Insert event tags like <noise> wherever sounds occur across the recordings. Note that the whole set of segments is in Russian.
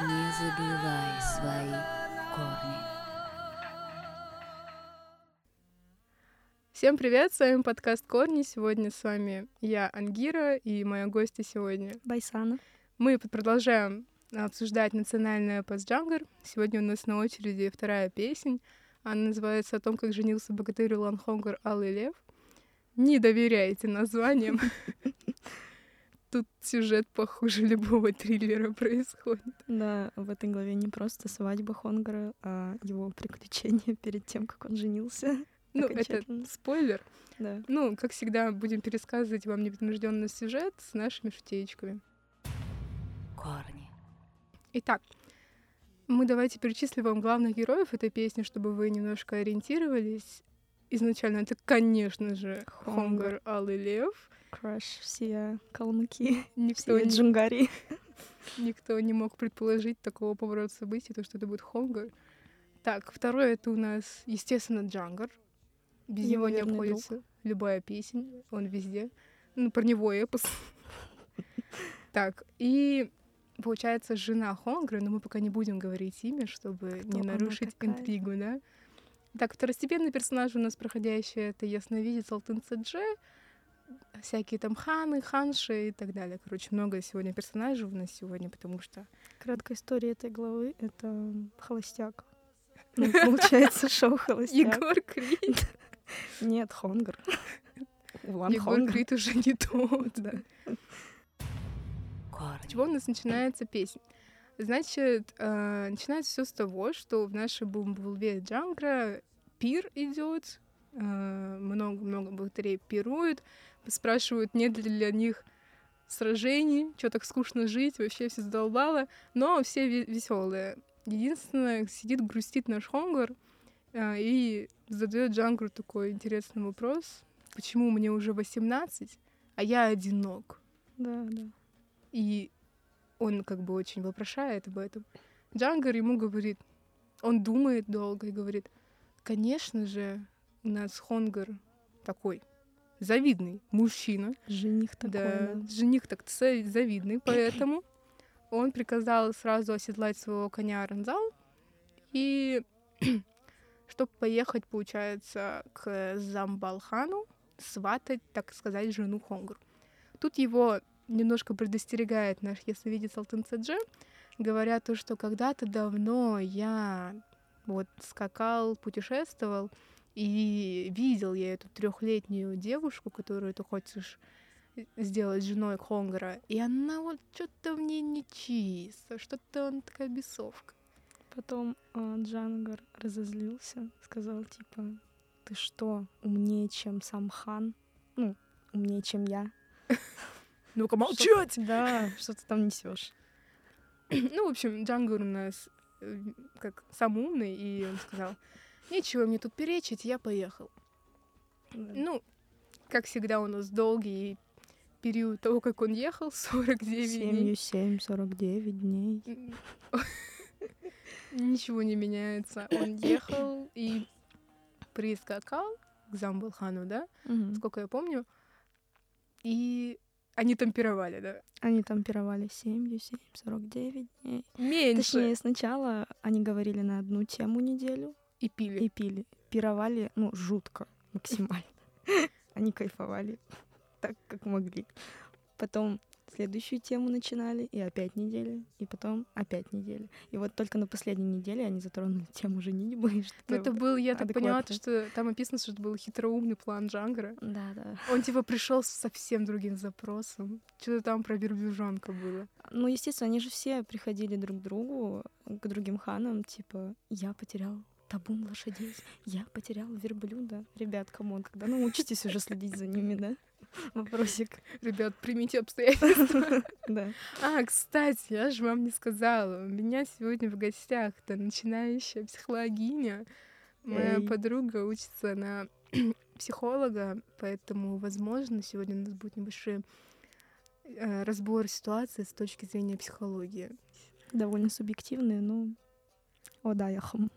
Не забывай свои корни. Всем привет, с вами подкаст «Корни». Сегодня с вами я, Ангира, и моя гостья сегодня. Байсана. Мы продолжаем обсуждать национальный эпос Джангар. Сегодня у нас на очереди вторая песня. Она называется «О том, как женился богатырь Улан Хонгар Алый Лев». Не доверяйте названиям. <laughs> Тут сюжет похуже <laughs> любого триллера происходит. Да, в этой главе не просто свадьба Хонгара, а его приключения <laughs> перед тем, как он женился. <laughs> Ну, это спойлер. Да. Ну, как всегда, будем пересказывать вам непринужденный сюжет с нашими шутеечками. Корни. Итак, мы давайте перечислим вам главных героев этой песни, чтобы вы немножко ориентировались. Изначально это, конечно же, Хонгар Алый Лев. Краш все калмыки, <laughs> Никто, все не- джунгари. <laughs> никто не мог предположить такого поворота событий, то, что это будет Хонгар. Так, второе это у нас, естественно, Джангар. Без него Его не верный обходится любая песня, он везде. Ну, про него эпос. <laughs> Так, и получается жена Хонгра, но мы пока не будем говорить имя, чтобы Кто не нарушить интригу, да? Так, второстепенный персонаж у нас проходящий это ясновидец Алтын Цедже, всякие там ханы, ханши и так далее. Короче, много сегодня персонажей у нас сегодня, потому что Краткая история этой главы — это холостяк. <laughs> Ну, получается, шоу холостяк. Егор Крид. <laughs> Нет, Хонгар. Улан Егор. Крид уже не тот. Да. С Корни. чего у нас начинается песня? Значит, э, начинается все с того, что в нашей Бумбулве Джангра пир идет, много-много богатырей пируют, спрашивают, нет ли для них сражений, что так скучно жить, вообще все задолбало, но все веселые. Единственное, сидит, грустит наш Хонгар э, и задает Джангру такой интересный вопрос, почему мне уже 18, а я одинок? Да, да. И он как бы очень вопрошает об этом. Джангар ему говорит, он думает долго и говорит, конечно же, у нас Хонгар такой завидный мужчина, Жених такой, да, да. жених так завидный, <clears throat> поэтому он приказал сразу оседлать своего коня Ранзал и <clears throat> чтобы поехать, получается, к Замбалхану, сватать, так сказать, жену Хонгру. Тут его немножко предостерегает наш ясновидец Алтын Цедже, говоря то, что когда-то давно я вот скакал, путешествовал, и видел я эту трехлетнюю девушку, которую ты хочешь сделать женой Хонгара, и она вот что-то в ней нечисто, что-то он такая бесовка. Потом а, Джангар разозлился, сказал, типа, ты что, умнее, чем сам хан? Ну, умнее, чем я. <laughs> Ну-ка, Что- Да, что ты там несешь? Ну, в общем, Джангар у нас э, как сам умный, и он сказал, нечего мне тут перечить, я поехал. Ну, как всегда, у нас долгий период того, как он ехал, <laughs> 49 Семью дней. семь, сорок девять дней. М, <laughs> Ничего не меняется. Он ехал и прискакал к Замбалхану, да, Мгм. сколько я помню. И они там пировали, да. Они там пировали семью семь, сорок девять дней. Меньше. Точнее, сначала они говорили на одну тему неделю И пили. и пили. Пировали, ну, жутко, максимально. <laughs> Они кайфовали <laughs> так, как могли. Потом следующую тему начинали, и опять неделя, и потом опять неделя. И вот только на последней неделе они затронули <laughs> тему женитьбы. что Ну, это был, я так поняла, то, что там описано, что это был хитроумный план Джангара. Да, да. Он типа пришел с совсем другим запросом. Что-то там про верблюжонка было. Ну, естественно, они же все приходили друг к другу, к другим ханам, типа, я потерял табун лошадей, я потерял верблюда. Ребят, come on, когда научитесь уже следить за ними, да? Вопросик. Ребят, примите обстоятельства. <laughs> Да. А, кстати, я же вам не сказала. У меня сегодня в гостях то начинающая психологиня. Моя подруга учится на <clears throat> психолога, поэтому, возможно, сегодня у нас будет небольшой э, разбор ситуации с точки зрения психологии. Довольно субъективные, но... О, да, я хм.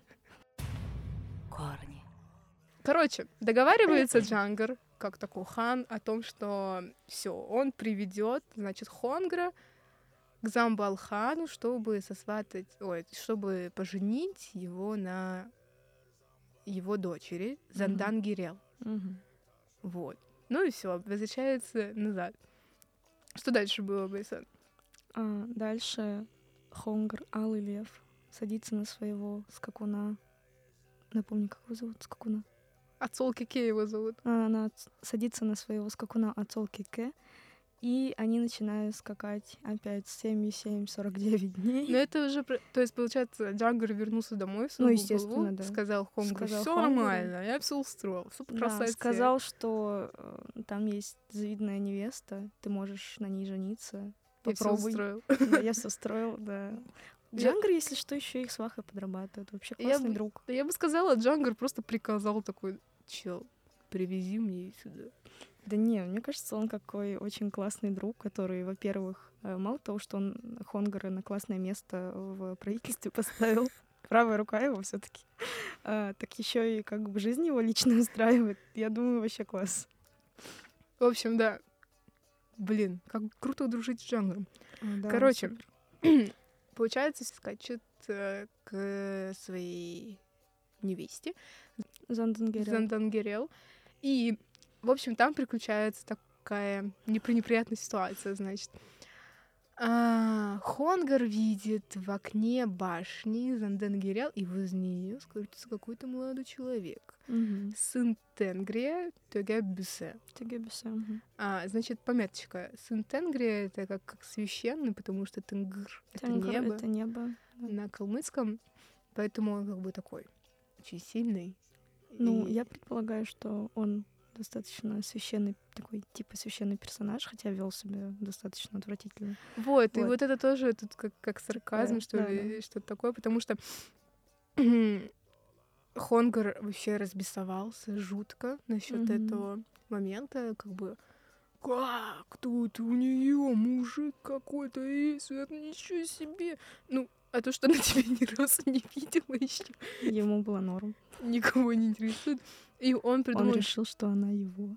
Корни. Короче, договаривается Джангар, как такой хан, о том, что все, он приведет, значит, Хонгра к Замбалхану, чтобы сосватать, ой, чтобы поженить его на его дочери Зандан Гирел. Мгм. Вот. Ну и все, возвращается назад. Что дальше было, Байсан? А, дальше Хонгр, Алый Лев, садится на своего скакуна. Напомни, как его зовут, скакуна. Ацол Кике его зовут. А, Она садится на своего скакуна Ацол Кике, и они начинают скакать опять 77-49 дней. Но это уже, то есть, получается, Джангар вернулся домой Ну, естественно, голову, да. сказал Хонгру, все нормально, я все устроил, все по Да, сказал, что э, там есть завидная невеста, ты можешь на ней жениться. я всё Попробуй. устроил. Да, я все <laughs> строил, да. Я- Джангар, если что, еще их свахой подрабатывает. Вообще Я классный бы- друг. Да я бы сказала, Джангар просто приказал такой, чел, привези мне сюда. Да не, мне кажется, он какой очень классный друг, который, во-первых, э, мало того, что он Хонгара на классное место в правительстве <laughs> поставил, правая рука его все таки <laughs> так еще и как бы жизнь его лично <laughs> устраивает. Я думаю, вообще класс. В общем, да. Блин, как круто дружить с Джангаром. А, да, Короче. <clears throat> Получается, скачет э, к своей невесте Зандангерел. Зандангерел. И, в общем, там приключается такая непри- неприятная ситуация, значит. А, Хонгар видит в окне башни Зандангерел, и возле нее скрутится какой-то молодой человек. Мгм. Сын Тенгрия Тегебюсе. Тегебисе, мгм. А, значит, пометочка. Сын Тенгрия — это как, как священный, потому что Тенгр — это небо Это небо. на калмыцком, поэтому он как бы такой очень сильный. Ну, И- я предполагаю, что он достаточно священный, такой типа священный персонаж, хотя вел себя достаточно отвратительно. Вот, и Вот. вот это тоже тут как, как сарказм, Да, что да, ли, что-то такое, потому что <clears throat> Хонгар вообще разбесовался жутко насчет Мгм. этого момента, как бы как тут у нее мужик какой-то есть, это ничего себе. Ну, а то, что она тебя ни разу не видела еще, Ему было норм. никого не интересует. И он Он придумал, решил, что она его.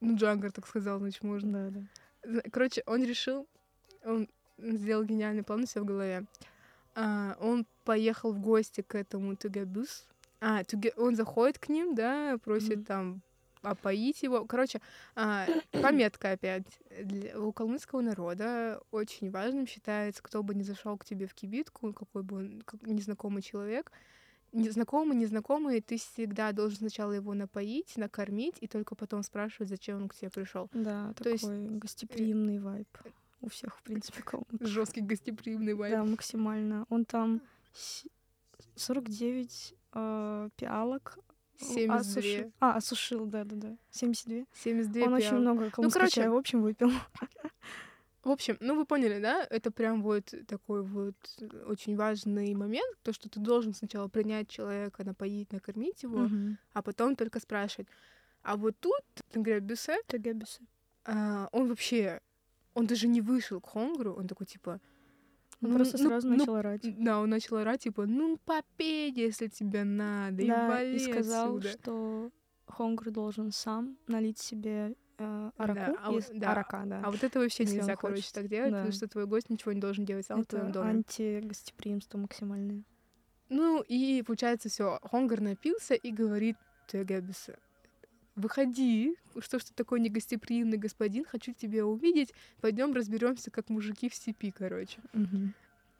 ну, Джангар так сказал, значит, можно. Да, да. Короче, он решил, он сделал гениальный план у себя в голове. А, он поехал в гости к этому Тугабюс. А, Туге- он заходит к ним, да, просит Мгм. там опоить его. Короче, а, пометка опять. Для- у калмыцкого народа очень важным считается, кто бы ни зашел к тебе в кибитку, какой бы он как незнакомый человек, незнакомый, незнакомый, ты всегда должен сначала его напоить, накормить, и только потом спрашивать, зачем он к тебе пришел. Да, То есть, такой гостеприимный вайб. У всех, в принципе, калмыков. Жесткий гостеприимный вайб. Да, максимально. Он там с- 49 э, пиалок 72. осушил. А, осушил, да-да-да. 72. 72 Он очень пиал. много калмыцкого короче, чая, в общем, выпил. <laughs> В общем, ну вы поняли, да? Это прям вот такой вот очень важный момент, то, что ты должен сначала принять человека, напоить, накормить его, Мгм. а потом только спрашивать. А вот тут, например, Бюссе, Тегебисе. а, он вообще, он даже не вышел к Хонгру, он такой типа... Он «Ну, просто ну, сразу ну, начал орать. Да, он начал орать, типа, ну попей, если тебе надо, и Да, вали и сказал, отсюда». что Хонгр должен сам налить себе э, араку а вот- из да, арака, да. А вот это вообще Если нельзя, короче, хочет. так делать, потому Да. что твой гость ничего не должен делать сам в твоем Это доме. антигостеприимство максимальное. Ну и получается все. Хонгар напился и говорит Тегебису, выходи, что ж ты такой негостеприимный господин, хочу тебя увидеть, пойдем разберемся, как мужики в степи, короче.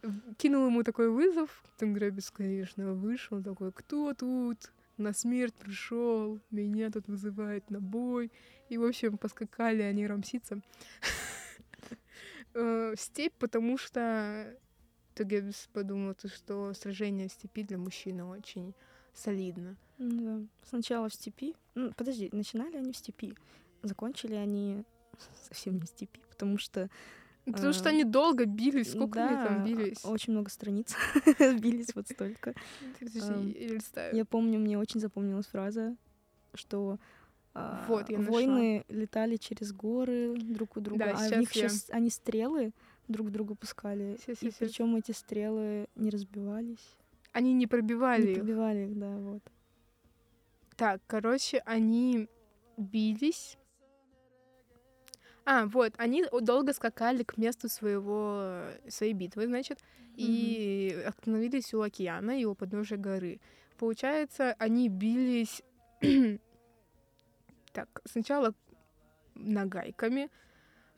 В- Кинул ему такой вызов, Тенгребис, конечно, вышел, такой, кто тут? На смерть пришел, меня тут вызывает на бой. И, в общем, поскакали они рамситься э, в степь, потому что Тегебис подумал, то, что сражение в степи для мужчины очень солидно. Да. Сначала в степи. Ну, подожди, начинали они в степи. Закончили они <laughs> совсем не в степи, потому что Потому что А, они долго бились, сколько они там да, бились? очень много страниц <laughs> бились вот столько. Я помню, мне очень запомнилась фраза, что а, Вот, я нашла. войны летали через горы друг у друга, Да, а сейчас них я- щас- они стрелы друг друга пускали, и причем эти стрелы не разбивались, Они не пробивали не их. пробивали их, да, вот. Так, короче, они бились. А, вот, они долго скакали к месту своего, своей битвы, значит, и остановились у океана и у подножия горы. Получается, они бились <clears throat> так, сначала нагайками,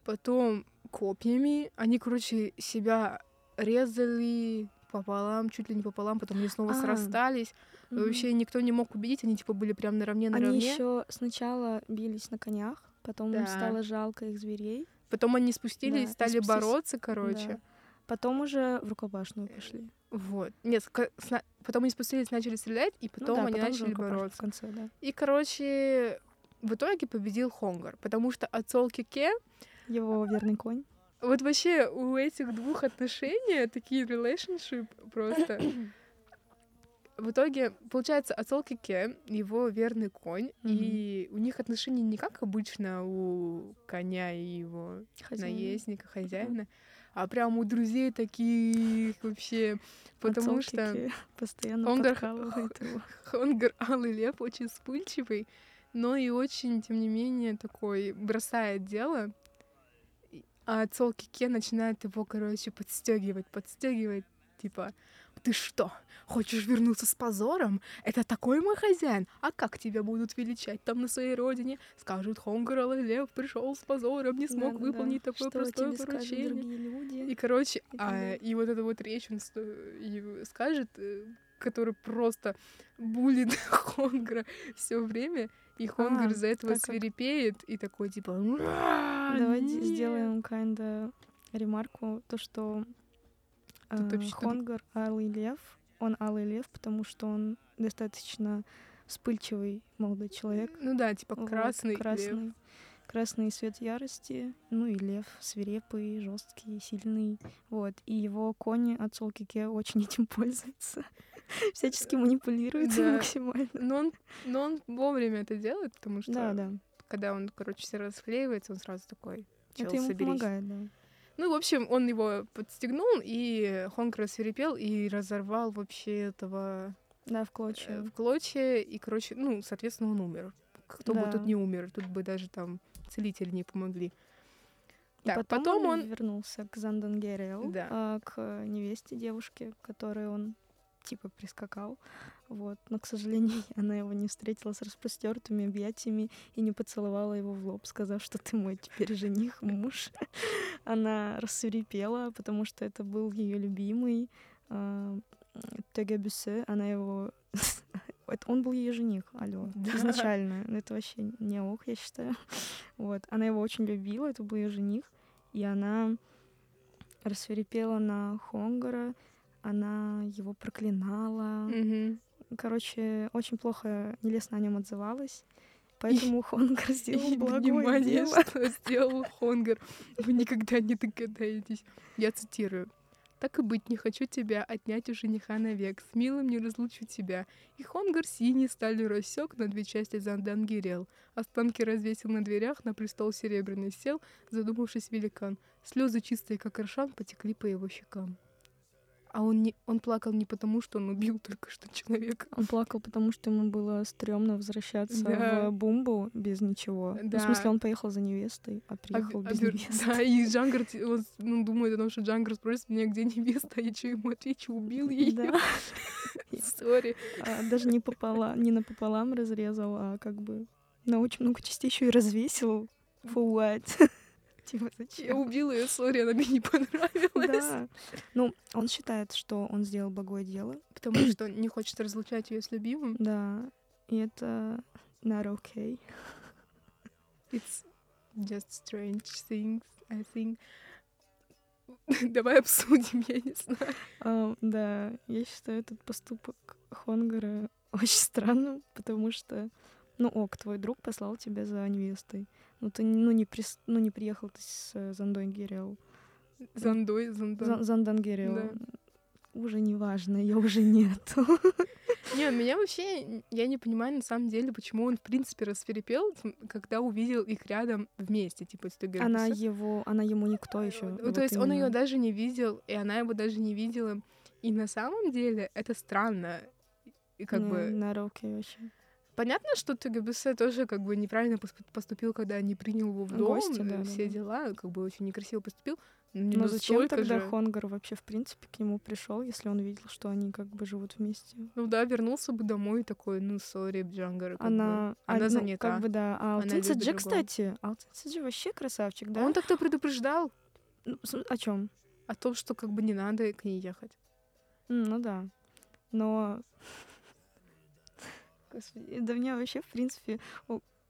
потом копьями. Они, короче, себя резали пополам, чуть ли не пополам, потом они снова А, срастались. Мгм. Вообще никто не мог победить, они типа были прям наравне Они наравне. еще сначала бились на конях, потом им Да. стало жалко их зверей. Потом они спустились, Да, стали спустились. бороться, короче. Да. Потом уже в рукопашную пошли. Вот. Нет, сна- потом они спустились, начали стрелять, и Ну потом да, они потом начали бороться. в конце, да. И, короче, в итоге победил Хонгар, потому что Ацол Кике Его верный конь. Вот вообще у этих двух отношений такие relationship просто. <clears throat> В итоге, получается, Ацол Кике, его верный конь, и у них отношения не как обычно у коня и его Хозяина. наездника, хозяина, а прям у друзей таких вообще. Потому Отцом что Кике постоянно он подкалывает его. <laughs> Хонгар Алый Лев очень вспыльчивый, но и очень, тем не менее, такой бросает дело. А Цол Кике начинает его, короче, подстегивать, подстегивать, типа, ты что, хочешь вернуться с позором? Это такой мой хозяин? А как тебя будут величать там на своей родине? Скажут, Хонгар Алый Лев пришел с позором, не смог Да-да-да. выполнить такое Что простое поручение. И, короче, и а, и вот эта вот речь он скажет, э, который просто булит <laughs> Хонгра все время, и А, из-за этого так как- свирепеет и такой типа. «Ура, Давайте нет!» сделаем kinda ремарку, то, что э, тут- Хонгар Алый Лев, он Алый Лев, потому что он достаточно вспыльчивый молодой человек. Ну да, типа Вот, красный. лев. красный, красный свет ярости, ну и лев свирепый, жесткий, сильный, вот. И его кони от Солкике очень <laughs> этим пользуются, <laughs> всячески манипулируют им Да. максимально. Но он, но он вовремя это делает, потому что Да, да. когда он, короче, все расклеивается, он сразу такой. «Чел, Это ему соберись». помогает, да. Ну, в общем, он его подстегнул, и Хонгр рассверепел и разорвал вообще этого Да, в э, клочья. в клочья, и, короче, ну, соответственно, он умер. Кто бы Да. тут не умер, тут бы даже там целители не помогли. И Так, потом, потом он он... вернулся к Зандангерел, Да. а, к невесте девушке, которой он типа прискакал. Вот. Но, к сожалению, <laughs> она его не встретила с распростертыми объятиями и не поцеловала его в лоб, сказав, что ты мой теперь жених, <laughs> муж. Она рассверепела, потому что это был ее любимый а, Теге Бюссе. Она его... <laughs> Это он был ее жених, алло, Да. изначально. Ну, Это вообще не ок, я считаю. Вот. Она его очень любила, это был ее жених. И она рассверепела на Хонгара, она его проклинала. Мгм. Короче, очень плохо, нелестно о нем отзывалась. <laughs> Поэтому Хонгар сделал И благое внимание, дело. что сделал Хонгар. Вы никогда не догадаетесь. Я цитирую. «Так и быть, не хочу тебя отнять у жениха навек, с милым не разлучу тебя». И Хонгар синий сталью рассек на две части Зандангирел. Останки развесил на дверях, на престол серебряный сел, задумавшись великан. Слезы чистые, как аршан, потекли по его щекам. А он, не, он плакал не потому, что он убил только что человека. Он плакал, потому что ему было стрёмно возвращаться Да. в Бумбу без ничего. Ну, Да. в смысле, он поехал за невестой, а приехал Об- без обер- невесты. Да, и Джангар он, ну, думает о том, что Джангар спросит меня, где невеста, а я что ему отвечу, убил ее. Да. <laughs> Sorry. А, даже не пополам, не напополам разрезал, а как бы на очень много частей еще и развесил. For what? Типа Я зачем? убила ее, sorry, она мне не понравилась. Да. Ну, он считает, что он сделал благое дело. Потому <clears throat> что не хочет разлучать ее с любимым. Да. И это not okay. It's just strange things, I think. <laughs> Давай обсудим, я не знаю. А, да, я считаю этот поступок Хонгара <laughs> очень странным, потому что, ну ок, твой друг послал тебя за невестой. Ну ты ну, не, прис... ну, не приехал ты с э, Зандонгерел. Зандой, Зандан. Зандангерел. Да. Уже не важно, ее уже нету. <laughs> Не, меня вообще, я не понимаю на самом деле, почему он, в принципе, расферепел, м, когда увидел их рядом вместе, типа, с Тегербиса. Она его, она ему никто еще. Ну, то есть он ее даже не видел, и она его даже не видела. И на самом деле это странно. И как бы... На руки вообще. Понятно, что ТГБС тоже как бы неправильно пос- поступил, когда не принял его в дом, Гости, э, да, да, все да. дела, как бы очень некрасиво поступил. но не Но зачем тогда же. Хонгар вообще, в принципе, к нему пришел, если он видел, что они как бы живут вместе? Ну да, вернулся бы домой такой, ну, сори, Джангар. как бы. Она, она а, ну, занята. Как бы да. А Она любит Саджи, кстати, Алтын Саджи вообще красавчик, да? Он так-то предупреждал Ну, О чем? о том, что как бы не надо к ней ехать. Ну да. Но... Господи, да меня вообще, в принципе,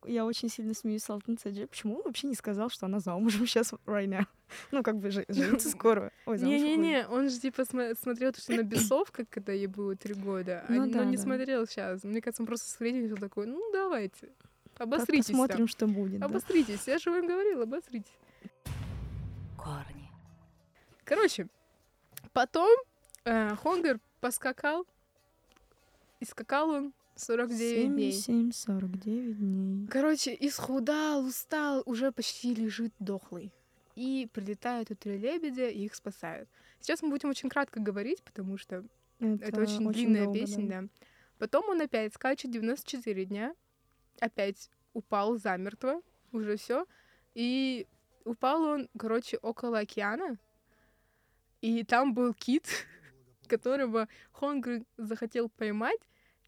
я очень сильно смеюсь с Алтын Саджи. Почему он вообще не сказал, что она замужем <laughs> сейчас, right now? Ну, как бы же- жениться <laughs> скоро. Не-не-не, он же типа смотрел то, что на бесовках, когда ей было три года, а- Ну но да, не да. смотрел сейчас. Мне кажется, он просто с временем всё такой, ну давайте, обосритесь там. Посмотрим, что будет. да. Обосритесь, я же вам говорила, обосритесь. корни, Короче, потом э, Хонгар поскакал, и скакал он 49 дней. 77-49 дней. Короче, исхудал, устал, уже почти лежит дохлый. И прилетают три лебедя, и их спасают. Сейчас мы будем очень кратко говорить, потому что это, очень, длинная долго, песня, да. Потом он опять скачет 94 дня, опять упал замертво, уже все. И упал он, короче, около океана, и там был кит, <laughs> которого Хонгр захотел поймать,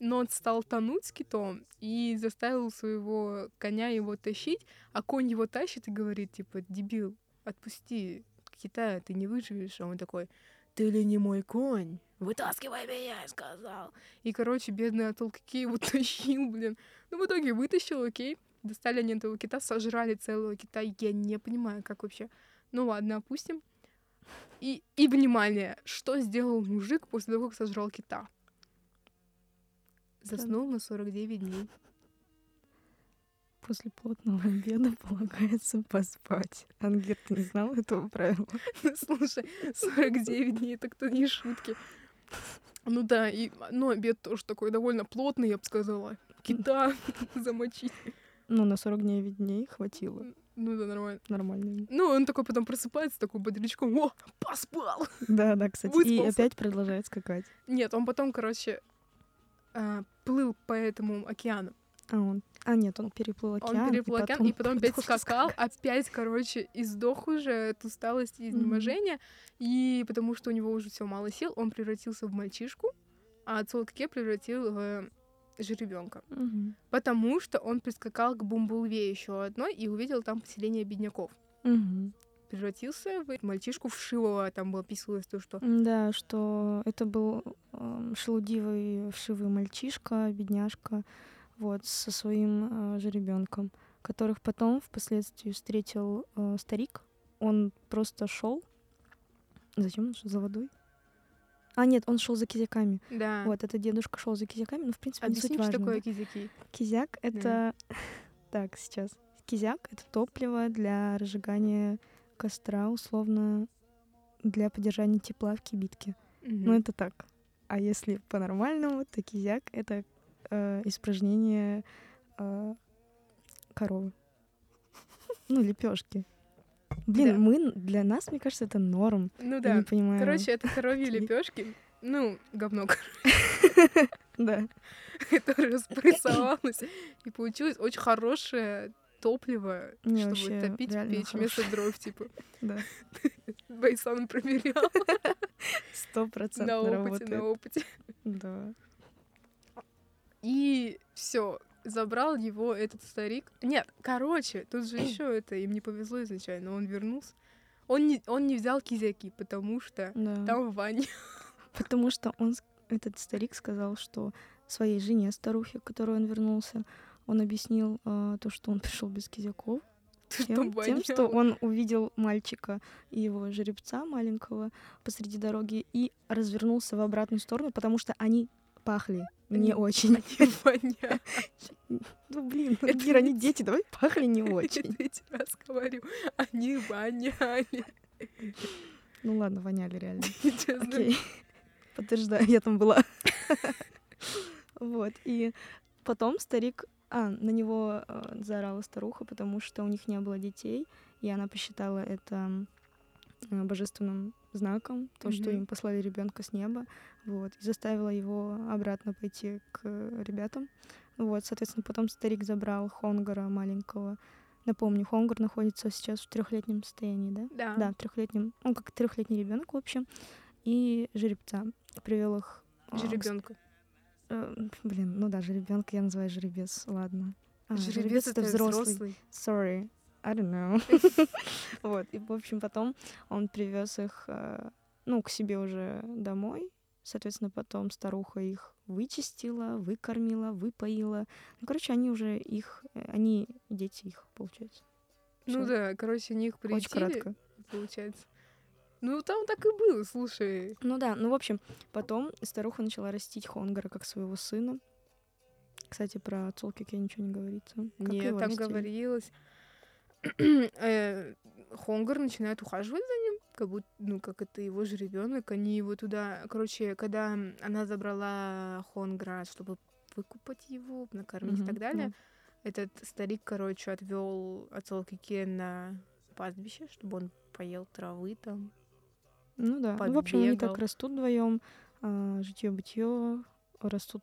но он стал тонуть с китом и заставил своего коня его тащить, а конь его тащит и говорит, типа, дебил, отпусти кита, ты не выживешь. А он такой, ты ли не мой конь? Вытаскивай меня, сказал. И, короче, бедный Атолкаки его <laughs> тащил, блин. Ну, в итоге вытащил, окей. Достали они этого кита, сожрали целого кита. Я не понимаю, как вообще. Ну ладно, опустим. И, и внимание, что сделал мужик после того, как сожрал кита? Заснул на 49 дней. После плотного обеда <laughs> полагается поспать. Ангер, ты не знал этого правила? <laughs> Слушай, 49 дней, так то не шутки. Ну да, и, ну, обед тоже такой довольно плотный, я бы сказала. Кита <laughs> замочить. Ну, на 49 дней хватило. Ну да, нормально. Нормально. Ну, он такой потом просыпается, такой бодрячком, о, поспал! Да, да, кстати. И Выспался. опять продолжает скакать. Нет, он потом, короче, а, плыл по этому океану. А он... А, нет, он переплыл океан. Он переплыл океан, и потом опять скакал, опять, короче, и сдох уже от усталости и изнеможения. И потому что у него уже все мало сил, он превратился в мальчишку, а Цолкке превратил в жеребенка. Мгм. Потому что он прискакал к Бумбулве еще одной и увидел там поселение бедняков. Мгм. Превратился в мальчишку вшивого, там было описывалось то, что Да, что это был эм, шелудивый вшивый мальчишка, бедняжка, вот, со своим э, жеребенком, которых потом впоследствии встретил э, старик. Он просто шел. Зачем он шел за водой? А, нет, он шел за кизяками. Да. Вот, этот дедушка шел за кизяками, но в принципе не суть Объясни, что важно, такое да. кизяки. Кизяк это <laughs> так сейчас. Кизяк это топливо для разжигания костра, условно для поддержания тепла в кибитке. Ну это так. А если по-нормальному, то кизяк это э, испражнение э, коровы. Ну, лепешки. Блин, Да. мы для нас, мне кажется, это норм. Ну Я да. не понимаю. Короче, это коровьи <laughs> лепешки. Ну, говно, <laughs> да. которое <laughs> спрессовалось. И получилось очень хорошее топливо, Не, чтобы вообще топить печь вместо дров, типа. <laughs> Да. <laughs> Байсан проверял <laughs> Сто на процентов опыте, работает. на опыте. Да. И все, забрал его этот старик. Нет, короче, тут же еще <clears throat> это им не повезло изначально. Он вернулся. Он не, он не взял кизяки, потому что Да. там Ваня. Потому что он, этот старик сказал, что своей жене, старухе, к которой он вернулся, он объяснил а, то, что он пришел без кизяков, <laughs> что тем, тем, что он увидел мальчика и его жеребца маленького посреди дороги и развернулся в обратную сторону, потому что они пахли не очень. <laughs> Они. <laughs> Ну, блин, Кира, они дети, давай пахли не Я очень. третий раз говорю. Они воняли. Ну ладно, воняли реально. Окей. Подтверждаю, я там была. Вот. И потом старик... А, на него э, заорала старуха, потому что у них не было детей, и она посчитала это э, божественным знаком, то, что Мгм. им послали ребенка с неба, вот, и заставила его обратно пойти к ребятам, Вот, соответственно, потом старик забрал Хонгара маленького. Напомню, Хонгар находится сейчас в трехлетнем состоянии, да? Да. Да, в трехлетнем, он как трехлетний ребенок, в общем. И жеребца привел их. а, к Жеребенка. э, блин, ну да, жеребенка я называю жеребец, ладно. А, Жеребец это взрослый. Sorry, I don't know. <laughs> <laughs> вот, и, в общем, потом он привез их, э, ну, к себе уже домой. Соответственно, потом старуха их вычистила, выкормила, выпоила. Ну, короче, они уже их, они дети их, получается. Ну Всё. да, короче, них Очень приютили, кратко. получается. Ну, там так и было, слушай. Ну да, ну, в общем, потом старуха начала растить Хонгара как своего сына. Кстати, про Цолкик я ничего не говорится. Как Нет, там растили? говорилось... <clears throat> э, Хонгар начинает ухаживать за ним, как будто, ну, как это его же ребенок. Они его туда... Короче, когда она забрала Хонгра, чтобы выкупать его, накормить и Мгм, так далее, да. этот старик, короче, отвел Ацолкике на пастбище, чтобы он поел травы там. Ну да. Ну, в общем, они так растут вдвоем, житье бытье, растут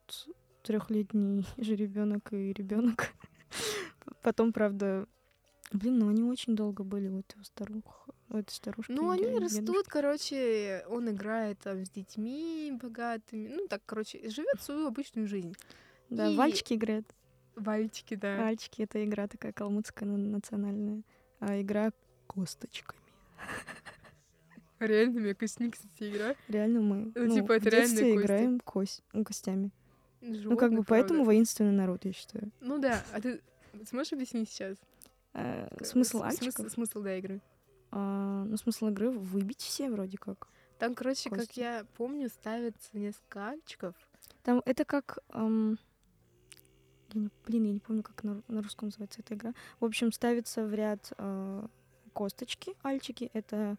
трехлетний <laughs> жеребенок и ребенок. <laughs> Потом, правда, блин, ну они очень долго были у этого старух, у этой старушки. Ну, они дя- растут, дедушки. короче, он играет там с детьми богатыми. Ну, так, короче, живет свою обычную жизнь. Да, и- вальчики играет. Вальчики, да. Вальчики — это игра такая калмыцкая на- национальная. А игра косточками. <laughs> Реально, мне костник, кстати, игра. Реально мы Ну, ну, типа, это кости. играем кость, ну, костями. ну, как бы поэтому правда. воинственный народ, я считаю. Ну да, а ты сможешь объяснить сейчас? Э, К- смысл альчиков? Смысл, смысл, да, игры. А, ну, смысл игры выбить все вроде как. Там, короче, как Кости. я помню, ставится несколько альчиков. Там это как... ам, я не- блин, я не помню, как на, на русском называется эта игра. В общем, ставится в ряд а, косточки, альчики. Это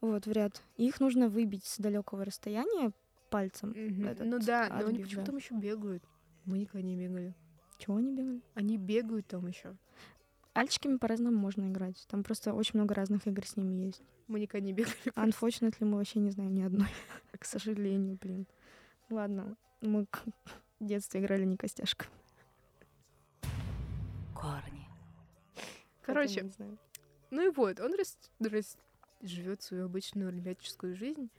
вот в ряд. И их нужно выбить с далекого расстояния пальцем. Мгм. этот Ну да, но они отбив, почему да. там еще бегают? Мы никогда не бегали. Чего они бегали? Они бегают там еще. Альчиками по-разному можно играть. Там просто очень много разных игр с ними есть. Мы никогда не бегали. <laughs> Unfortunately, мы вообще не знаем ни одной. <laughs> К сожалению, блин. Ладно, мы к- в <laughs> детстве играли не костяшка. корни, Короче, не знаю. Ну и вот, он рас- рас- живет свою обычную ребяческую жизнь.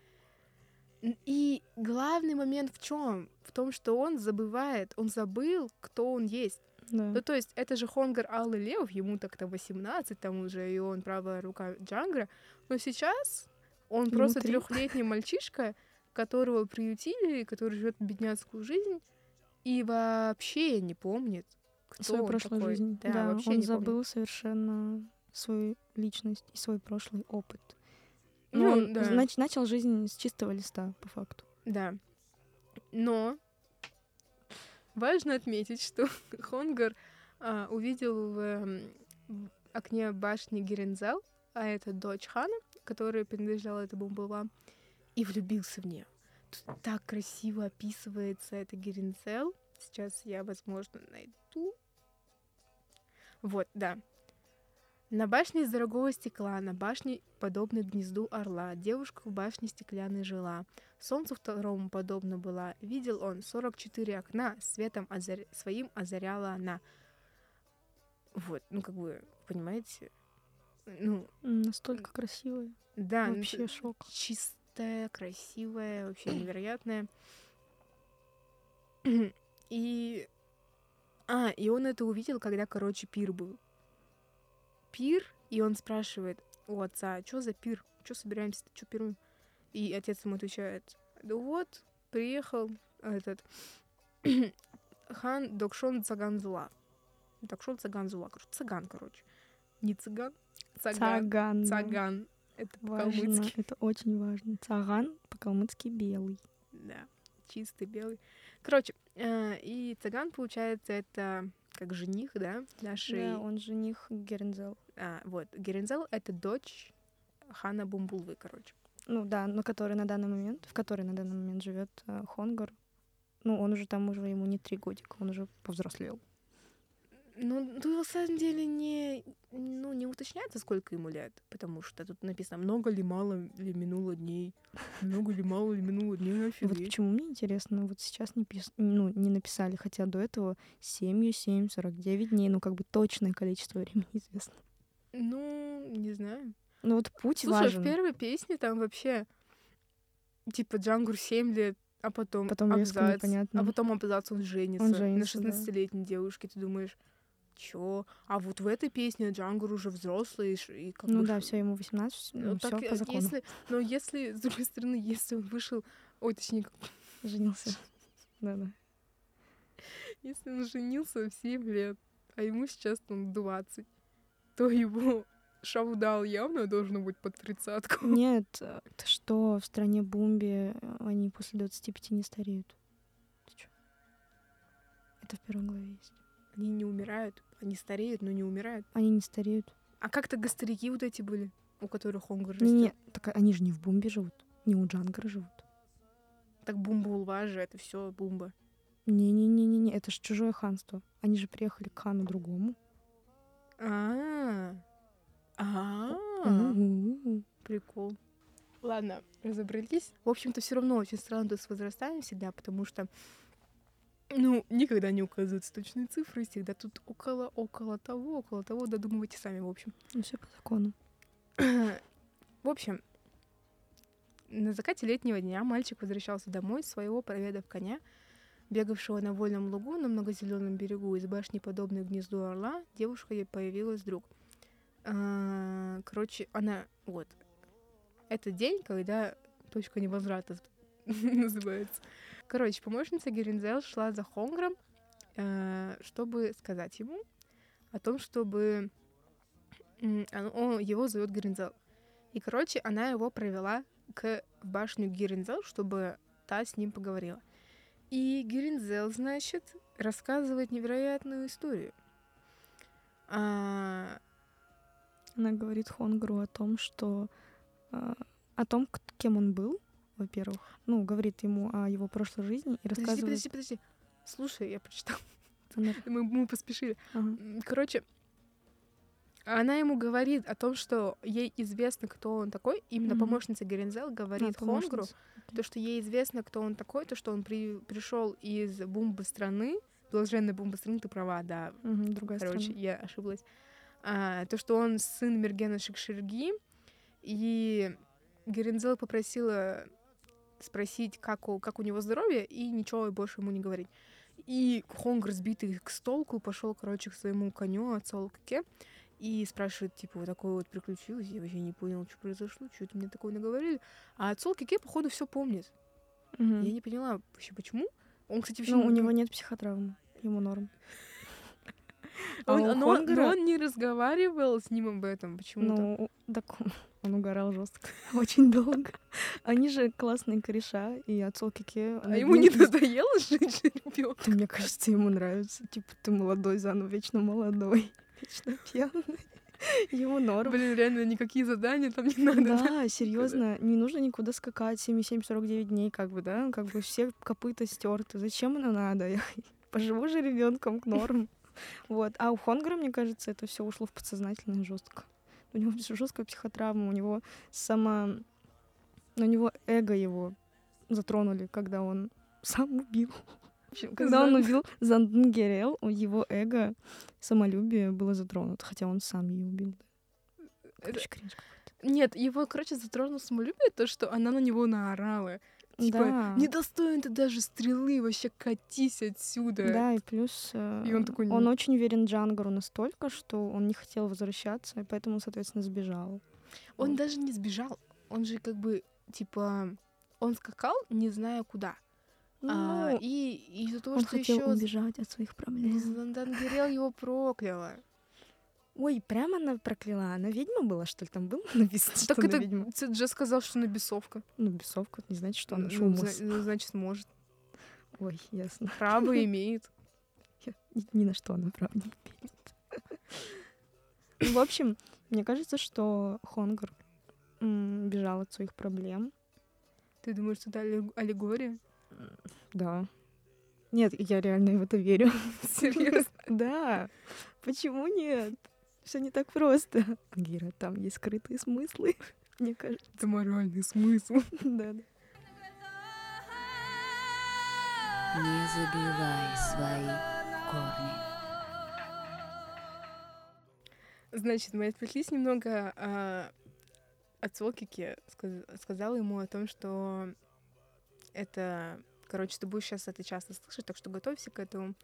И главный момент в чем? В том, что он забывает, он забыл, кто он есть. Да. Ну, то есть, это же Хонгар Алый Лев, ему так-то 18 там уже, и он правая рука Джангра. Но сейчас он Ему просто трехлетний мальчишка, которого приютили, который живет бедняцкую жизнь, и вообще не помнит, кто свою он прошлую такой. жизнь. Да, Да, вообще он не помнит. забыл совершенно свою личность и свой прошлый опыт. Ну, Ну, он да. нач- начал жизнь с чистого листа, по факту. Да. Но важно отметить, что <laughs> Хонгар а, увидел в, в окне башни Герензал, а это дочь хана, которая принадлежала этому Булва, и влюбился в нее. Тут так красиво описывается это Герензел. Сейчас я, возможно, найду. Вот, да. На башне из дорогого стекла, на башне, подобной гнезду орла, девушка в башне стеклянной жила. Солнцу второму подобно была. Видел он 44 окна, светом озаря- своим озаряла она. Вот, ну как бы, понимаете? Ну, Настолько красивая. да, ну, Вообще шок. чистая, красивая, вообще <clears throat> невероятная. И... А, и он это увидел, когда, короче, пир был. Пир, и он спрашивает у отца, что за пир? Что собираемся? Что пируем? И отец ему отвечает, да вот, приехал этот <clears throat> хан Докшон Цаганзула. Докшон Цаганзула, короче, цыган, короче. Не цыган, цаган. Цаган. да. Цаган. Это по-калмыцки. Это очень важно. Цаган по-калмыцки белый. Да, чистый белый. Короче, э, и цыган, получается, это как жених, да, нашей... Да, он жених Герензел. А, вот, Герензел — это дочь хана Бумбулвы, короче. Ну да, но который на данный момент, в которой на данный момент живет Хонгар. Ну, он уже там уже ему не три годика, он уже повзрослел. Ну, тут на самом деле не, ну, не уточняется, сколько ему лет, потому что тут написано, много ли, мало ли минуло дней, много ли, мало ли минуло дней, Вот офигеть. почему мне интересно, вот сейчас не, пис- ну, не написали, хотя до этого 7, 7, 49 дней, ну как бы точное количество времени <laughs> известно. Ну, не знаю. Ну вот путь Слушай, важен. в первой песне там вообще, типа, Джангур 7 лет, а потом, Потом абзац, а потом абзац он женится, Он женится, на да. 16-летней девушке, ты думаешь, чё? А вот в этой песне Джангур уже взрослый, и как Ну бы да, все, ему 18, Ну, ну, все так, по закону. если, но если, с другой стороны, если он вышел, ой, точнее, как- <laughs> Женился. Да-да. если он женился в 7 лет, а ему сейчас там 20, то его шаудал явно должно быть под тридцатку. <laughs> Нет, э, ты что, в стране Бумби э, они после 25 не стареют. Ты чё? Это в первой главе есть. Они не умирают, они стареют, но не умирают. Они не стареют. А как тогда старики вот эти были, у которых он растет? Не-не, так они же не в Бумбе живут. Не у Джангара живут. Так бумба улва же, это все бумба. Не-не-не-не, это же чужое ханство. Они же приехали к хану другому. А, а, прикол. Ладно, разобрались. В общем-то, все равно очень странно с возрастами всегда, потому что ну, никогда не указываются точные цифры, всегда тут около, около того, около того, додумывайте сами, в общем. Ну, все по закону. В общем, на закате летнего дня мальчик возвращался домой, своего проведав коня, бегавшего на вольном лугу на многозеленом берегу из башни, подобной гнезду орла, девушка ей появилась вдруг. А, Короче, она... Вот. Это день, когда точка невозврата <laughs> называется. Короче, помощница Геринзел шла за Хонгром, э, чтобы сказать ему о том, чтобы он- его зовет Геринзел. И, короче, она его провела к башню Геринзел, чтобы та с ним поговорила. И Геринзел, значит, рассказывает невероятную историю. А, Она говорит Хонгру о том, что... а, о том, кем он был, во-первых. Ну, говорит ему о его прошлой жизни и подожди, рассказывает... подожди, подожди. Слушай, я прочитала. <laughs> Она- Мы, мы поспешили. Ага. Короче, она ему говорит о том, что ей известно, кто он такой. Именно Мгм. помощница Геринзел говорит А, Хонгру, помощница. то, что ей известно, кто он такой, то, что он при, пришел из бумбы страны, блаженной бумбы страны, ты права, да, Мгм, другая короче, страна. я ошиблась. А, то, что он сын Мергена Шикширги, и Геринзел попросила спросить, как у, как у него здоровье, и ничего больше ему не говорить. И Хонгр, сбитый к столку, пошел, короче, к своему коню Ацолке и спрашивает, типа, вот такое вот приключилось, я вообще не понял, что произошло, что это мне такое наговорили. А Ацолке, походу, все помнит. Мгм. Я не поняла вообще, почему. Он, кстати, вообще... Ну, у не- него нет психотравмы. Ему норм. <laughs> А Он, у но, но Хонгра- он не разговаривал с ним об этом почему-то. Ну, так он, он угорал жестко. <laughs> Очень долго. Они же классные кореша, и отцол Кике... а ему не надоело жить с ребенком? Мне кажется, ему нравится. Типа, ты молодой, заново вечно молодой. <laughs> Вечно пьяный. Ему норм. Блин, реально никакие задания там не надо. да? Да, серьезно, не нужно никуда скакать 77-49 дней, как бы, да, как бы все копыта стерты. Зачем это надо? Я поживу же ребенком к норм. Вот. А у Хонгра, мне кажется, это все ушло в подсознательное жестко. У него жесткая психотравма, у него сама... У него эго его затронули, когда он сам убил. Когда он убил Занднгерел, у его эго, самолюбие было затронуто, хотя он сам ее убил. Короче, кринж. Нет, его, короче, затронул самолюбие, то, что она на него наорала. Типа, Да. недостоин ты даже стрелы, вообще катись отсюда. Да, и плюс э, И он такой, он очень верен Джангару настолько, что он не хотел возвращаться, и поэтому, соответственно, сбежал. Он Вот. даже не сбежал. Он же как бы, типа, он скакал, не зная куда. А, Ну, и и из-за того, он что хотел еще убежать от своих проблем. Зандангерел его прокляла. Ой, прямо она прокляла. Она ведьма была, что ли? Там было <laughs> написано, что Так она это ведьма? Цидже сказал, что она бесовка. Ну, бесовка, не значит, что она Ну, шумус. зна- ну, значит, может. Ой, ясно. Право <laughs> имеет. Я Ни, ни на что она, правда, не имеет. Ну, В общем, мне кажется, что Хонгар бежал от своих проблем. Ты думаешь, что это алле- аллегория? Да. Нет, я реально в это верю. <laughs> Серьезно? Да. Почему нет? Все не так просто. <laughs> Гира, там есть скрытые смыслы. <laughs> Мне кажется. Это моральный смысл. <laughs> Да, да. Не забивай свои корни. Значит, мы отвлеклись немного а, от Солкики. Сказ- сказала ему о том, что это... Короче, ты будешь сейчас это часто слышать, так что готовься к этому.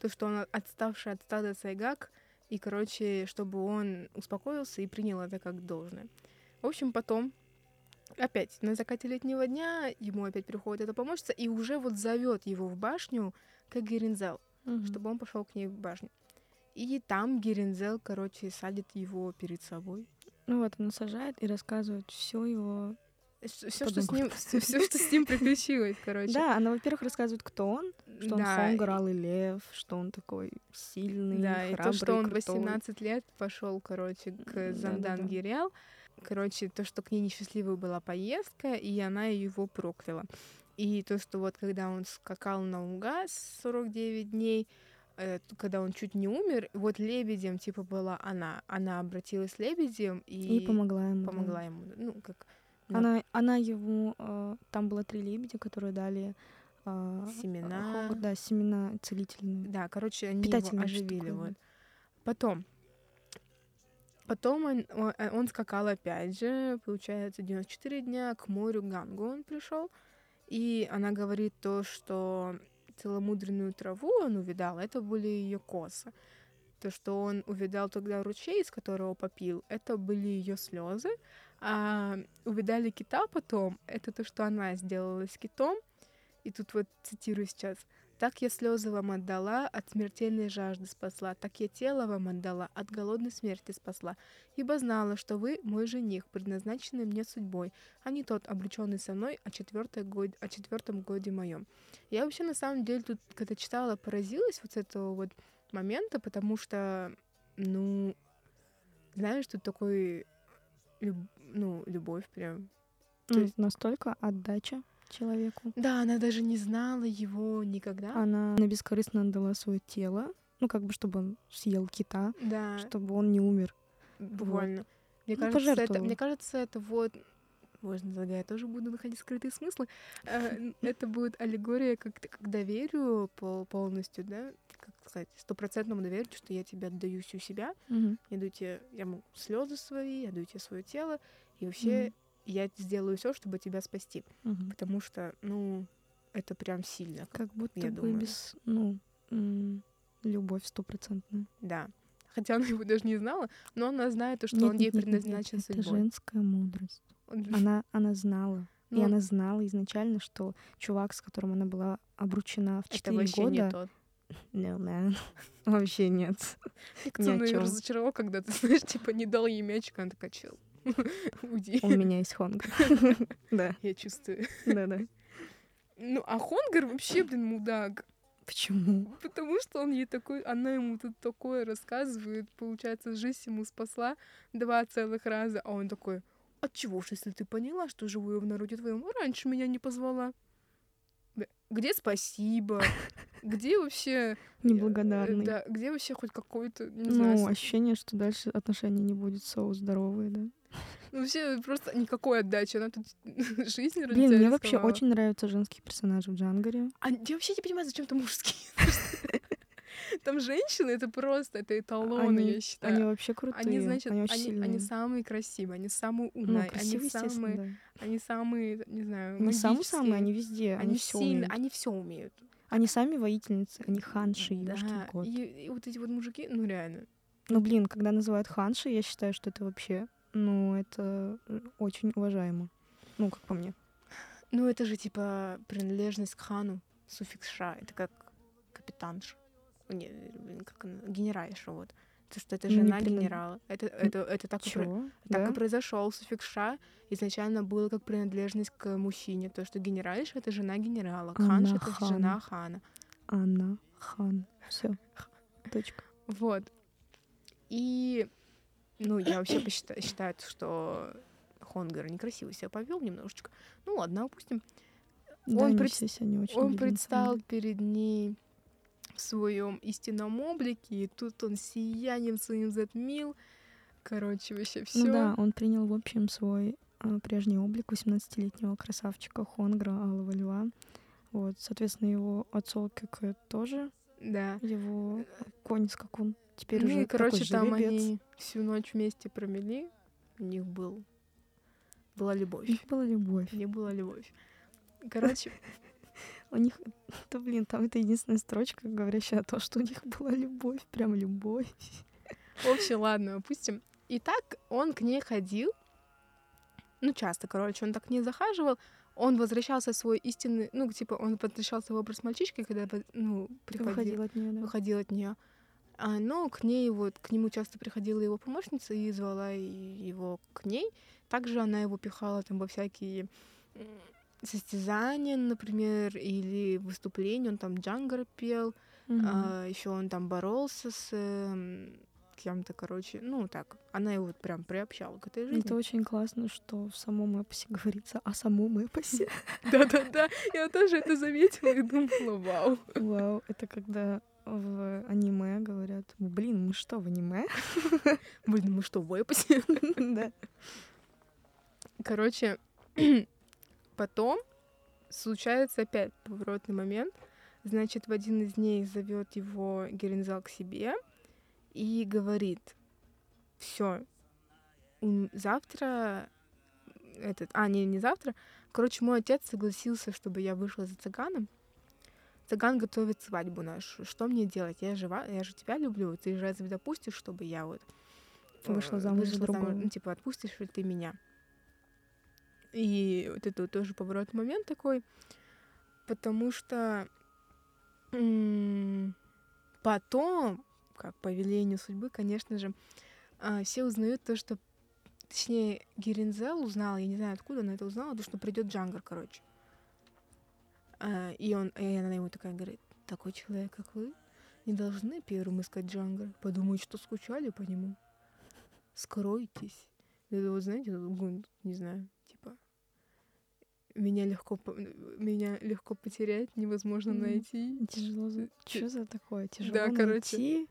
То, что он отставший от стада Сайгак, и, короче, чтобы он успокоился и принял это как должное. В общем, потом опять на закате летнего дня ему опять приходит эта помощница и уже вот зовет его в башню как Геринзел, Мгм. чтобы он пошел к ней в башню. И там Геринзел, короче, садит его перед собой. Ну вот, он сажает и рассказывает все его... Все, что с ним, <laughs> все, что с ним приключилось, короче. Да, она, во-первых, рассказывает, кто он, что он Хонграл и Лев, что он такой сильный, Да, и то, что он крутой. 18 лет пошел, короче, к Зандан. Гириал. Короче, то, что к ней несчастливая была поездка, и она его прокляла. И то, что вот когда он скакал на угас 49 дней, э, когда он чуть не умер, вот лебедем, типа, была она. Она обратилась лебедем и, И помогла ему. да. помогла ему. Ну, как Она, она ему... э, там было три лебедя, которые дали... э, семена. хо- да, семена целительные. Да, короче, они его оживили. Вот. Потом. Потом он, он, э, он скакал опять же, получается, 94 дня к морю Гангу он пришел. И она говорит то, что целомудренную траву он увидал, это были ее косы. То, что он увидал тогда ручей, из которого попил, это были ее слезы. А увидали кита потом, это то, что она сделала с китом. И тут вот цитирую сейчас. Так я слезы вам отдала, от смертельной жажды спасла, так я тело вам отдала, от голодной смерти спасла. Ибо знала, что вы мой жених, предназначенный мне судьбой, а не тот, обреченный со мной о, год, о четвертом годе моем. Я вообще на самом деле тут, когда читала, поразилась вот с этого вот момента, потому что, ну, знаешь, тут такой, люб- ну, любовь прям. То Ну, есть- Настолько отдача человеку. Да, она даже не знала его никогда. Она, она бескорыстно отдала свое тело, ну, как бы, чтобы он съел кита, да. чтобы он не умер. Буквально. Мне, Ну, кажется, это, мне кажется, это вот... Можно тогда я тоже буду находить скрытые смыслы. Э, Это будет аллегория как, к доверию пол- полностью, да? Как сказать, стопроцентному доверию, что я тебе отдаю всю себя, я даю тебе, я могу слезы свои, я даю тебе свое тело, и вообще я сделаю все, чтобы тебя спасти. Потому что, ну, это прям сильно. Как будто я бы думаю. без, ну, любовь стопроцентная. Да. Хотя она его даже не знала, но она знает, то, что Нет, он ей нет, нет, нет, предназначен Это судьбой. женская мудрость. Он- Она, она знала. ну, и она знала изначально, что чувак, с которым она была обручена в это 4 вообще года... не тот. <laughs> No, man. <laughs> Вообще нет. Как Ни чём. разочаровал, когда ты, <laughs> знаешь, типа не дал ей мячик, она такая, чел, уйди. У меня есть Хонг. Да, Я чувствую. да, да. Ну, а Хонгар вообще, блин, мудак. Почему? Потому что он ей такой, она ему тут такое рассказывает, получается, жизнь ему спасла два целых раза, а он такой, от чего ж, если ты поняла, что живу я в народе твоем, раньше меня не позвала? Где спасибо? <laughs> Где вообще... э, Неблагодарный. Да, где вообще хоть какой-то, не знаю, Ну, с- ощущение, что дальше отношения не будет so здоровые, да. Ну, вообще просто никакой отдачи. Она тут <laughs> жизнь ради Блин, мне вообще очень нравятся женские персонажи в Джангаре. А я вообще не понимаю, зачем там мужские. <laughs> <laughs> Там женщины, это просто, это эталоны, Они, я считаю. они вообще крутые. Они, значит, они они, очень сильные. они самые красивые, они самые ну, умные, красивые, они самые, да. они самые, не знаю, Не самые-самые, магические. они везде, они, они все умеют. они все умеют. Они сами воительницы, они ханши, да, кот. и, и вот эти вот мужики, ну реально. Ну, блин, когда называют ханши, я считаю, что это вообще, ну, это э, очень уважаемо. Ну, как по мне. Ну это же типа принадлежность к хану, суффикс ша, это как капитанша. Не, блин, как она, генеральша, вот. То, что это Ну, жена принад- генерала. Это, это, это так, и так Да? и произошел. Суффикс ша изначально было как принадлежность к мужчине. То, что генеральша — это жена генерала, ханша — это хан. жена хана. Анна, хан. Все. <laughs> Точка. Вот. И, ну, я вообще посчитаю, считаю, что Хонгар некрасиво себя повел немножечко. Ну ладно, опустим. Да, Он пред- себя не очень Он предстал перед ней в своем истинном облике, и тут он сиянием своим затмил. Короче, вообще все. Ну да, он принял, в общем, свой а, прежний облик 18-летнего красавчика Хонгра Алого Льва. Вот, соответственно, его отцол как тоже, Да. его конь скакун. Теперь ну уже и, короче, там жеребец. они всю ночь вместе промели. У них был была У любовь. них была любовь. У них была любовь. Короче, У них, <laughs> да блин, там это единственная строчка, говорящая о том, что у них была любовь, прям любовь. в общем, ладно, опустим. И так он к ней ходил. Ну, часто, короче, он так к ней захаживал. Он возвращался в свой истинный... Ну, типа, он возвращался в образ мальчишки, когда, ну, приходил. Выходил от нее, да. выходил от нее. А, но к ней вот, к нему часто приходила его помощница и звала его к ней. Также она его пихала там во всякие состязания, например, или выступления. Он там джангар пел, Мгм. еще он там боролся с эм, кем-то, короче. Ну, так, она его вот прям приобщала к этой жизни. Это очень классно, что в самом эпосе говорится о самом эпосе. <laughs> Да-да-да, я тоже это заметила и думала, вау. Вау, это когда в аниме говорят, блин, мы что, в аниме? Блин, мы что, в эпосе? <laughs> Да. Короче, потом случается опять поворотный момент. Значит, в один из дней зовет его Герензал к себе и говорит, все, завтра этот, а, не, не завтра. Короче, мой отец согласился, чтобы я вышла за цыганом. Цыган готовит свадьбу нашу. Что мне делать? Я жива, я же тебя люблю. Ты же разве допустишь, чтобы я вот Вышла э, замуж за вышла другого. Ну, типа, отпустишь ли ты меня? И вот это вот тоже поворотный момент такой, потому что потом, как по велению судьбы, конечно же, а, все узнают то, что Точнее, Герензел узнал, я не знаю, откуда она это узнала, то, что придет Джангар, короче. А, и он, и она ему такая говорит, такой человек, как вы, не должны первым искать Джангар. Подумают, что скучали по нему. Скройтесь. Это вот, знаете, не знаю, меня легко, меня легко потерять, невозможно Мгм. найти. Тяжело. Что за такое? Тяжело Да, короче. найти,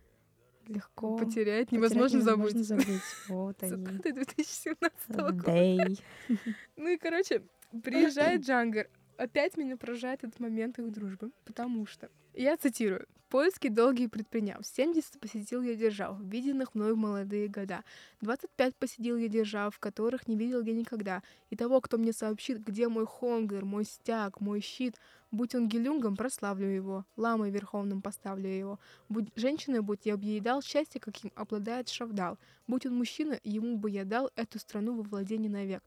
легко. Потерять потерять невозможно невозможно забыть. забыть. <laughs> Вот они. Цитаты 2017 года. <laughs> Ну и, короче, приезжает <laughs> Джангар. Опять меня поражает этот момент их дружбы, потому что, я цитирую, «Поиски долгие предпринял, 70 посетил я держав, виденных мной в молодые года, 25 посетил я держав, которых не видел я никогда, и того, кто мне сообщит, где мой хонгер, мой стяг, мой щит, будь он гелюнгом, прославлю его, ламой верховным поставлю его, будь женщиной, будь я объедал счастье, каким обладает Шавдал, будь он мужчина, ему бы я дал эту страну во владение навек».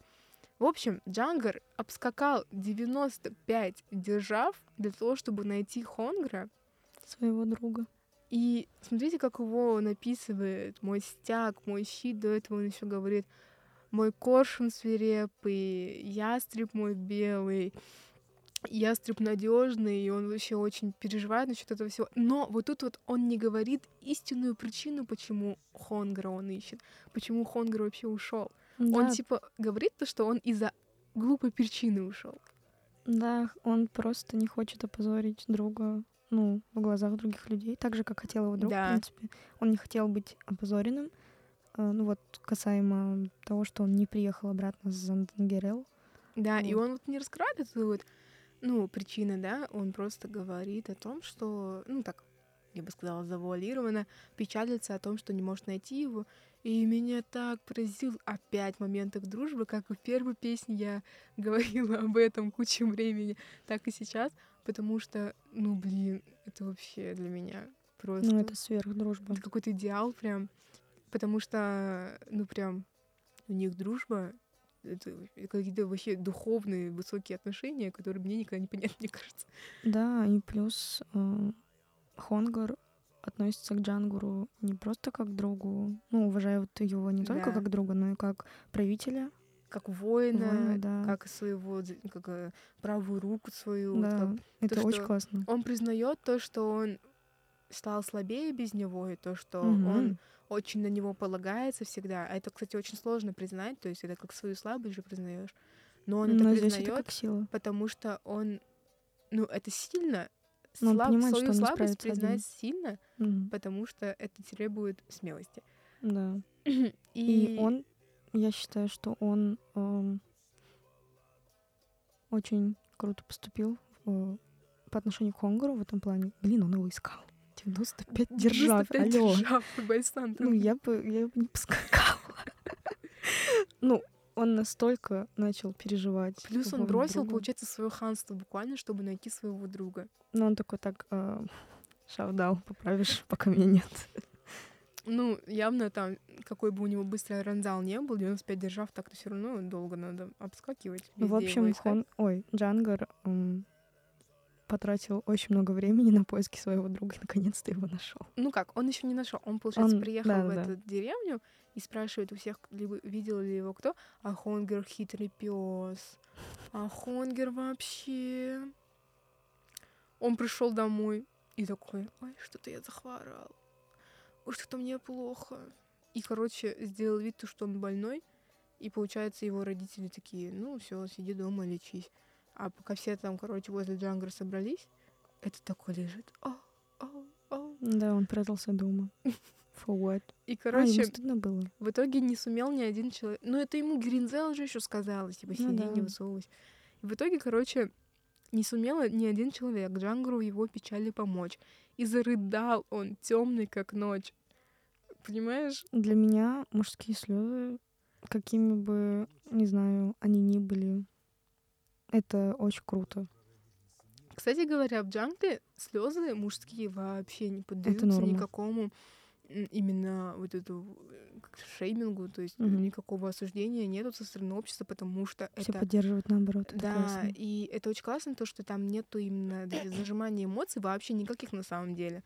В общем, Джангар обскакал 95 держав для того, чтобы найти Хонгра. Своего друга. И смотрите, как его он описывает. Мой стяг, мой щит. До этого он еще говорит, мой коршун свирепый, ястреб мой белый, ястреб надежный, и он вообще очень переживает насчет этого всего. Но вот тут вот он не говорит истинную причину, почему Хонгра он ищет, почему Хонгра вообще ушел. Он Да, типа говорит то, что он из-за глупой причины ушел. Да, он просто не хочет опозорить друга, ну, в глазах других людей, так же, как хотел его друг, Да. в принципе. Он не хотел быть опозоренным. Э, Ну вот, касаемо того, что он не приехал обратно с Занденгерел. Да, и Вот. он вот не раскрывает эту вот, ну, причину, да, он просто говорит о том, что, ну, так, я бы сказала, завуалированно, печалится о том, что не может найти его. И меня так поразил опять момент их дружбы, как и в первой песне я <laughs> говорила об этом кучу времени, так и сейчас, потому что, ну, блин, это вообще для меня просто... Ну, это сверхдружба. Это какой-то идеал прям. Потому что, ну, прям у них дружба, это какие-то вообще духовные высокие отношения, которые мне никогда не понять, <laughs> мне кажется. Да, и плюс э, Хонгар относится к Джангуру не просто как другу, ну, уважают его не только Да. как друга, но и как правителя. Как воина, Воина, да. как своего, как э, правую руку свою. вот Да, как- это очень что классно. Он признает то, что он стал слабее без него, и то, что Мгм. он очень на него полагается всегда. А это, кстати, очень сложно признать, то есть это как свою слабость же признаешь. Но он это Но признает, потому что он, ну, это сильно Но он слаб- понимает, что свою он не слабость справится один. признать сильно, Мгм. потому что это требует смелости. Да. <clears throat> И, И он, я считаю, что он эм, очень круто поступил э, по отношению к Хонгору в этом плане. Блин, он его искал. 95 держав, 95 алло. держав, Ну, я бы, я бы не поскакала. <laughs> Ну, он настолько начал переживать. Плюс он бросил, друга. получается, свое ханство буквально, чтобы найти своего друга. Но он такой так, э, <laughs> шавдал, поправишь, пока меня нет. Ну, явно там, какой бы у него быстрый ранзал не был, 95 держав, так-то все равно долго надо обскакивать. Ну, в общем. Хон... Ой, Джангар потратил очень много времени на поиски своего друга и наконец-то его нашел. Ну как, он еще не нашел. Он, получается, Он- приехал в да-да-да. эту деревню и спрашивает у всех, видел ли его кто. А Хонгер хитрый пес. А Хонгер вообще. Он пришел домой и такой, ой, что-то я захворал. Ой, что-то мне плохо. И, короче, сделал вид, то, что он больной. И, получается, его родители такие, ну, все, сиди дома, лечись. А пока все там, короче, возле Джангара собрались, это такой лежит. О, о, о. Да, он прятался дома. For what? И, А, короче, ему стыдно было. в итоге не сумел ни один человек. Ну, это ему Гринзел же еще сказала, типа, Ну сиди, да. не высовывайся. И в итоге, короче, не сумела ни один человек Джангру его печали помочь. И зарыдал он, темный как ночь. Понимаешь? Для меня мужские слезы, какими бы, не знаю, они ни были, это очень круто. Кстати говоря, в джангле слезы мужские вообще не поддаются никакому именно вот эту э, шеймингу, то есть Мгм. никакого осуждения нету со стороны общества, потому что Все это поддерживают наоборот. Это Да, классно. и это очень классно, то, что там нету именно зажимания эмоций вообще никаких на самом деле.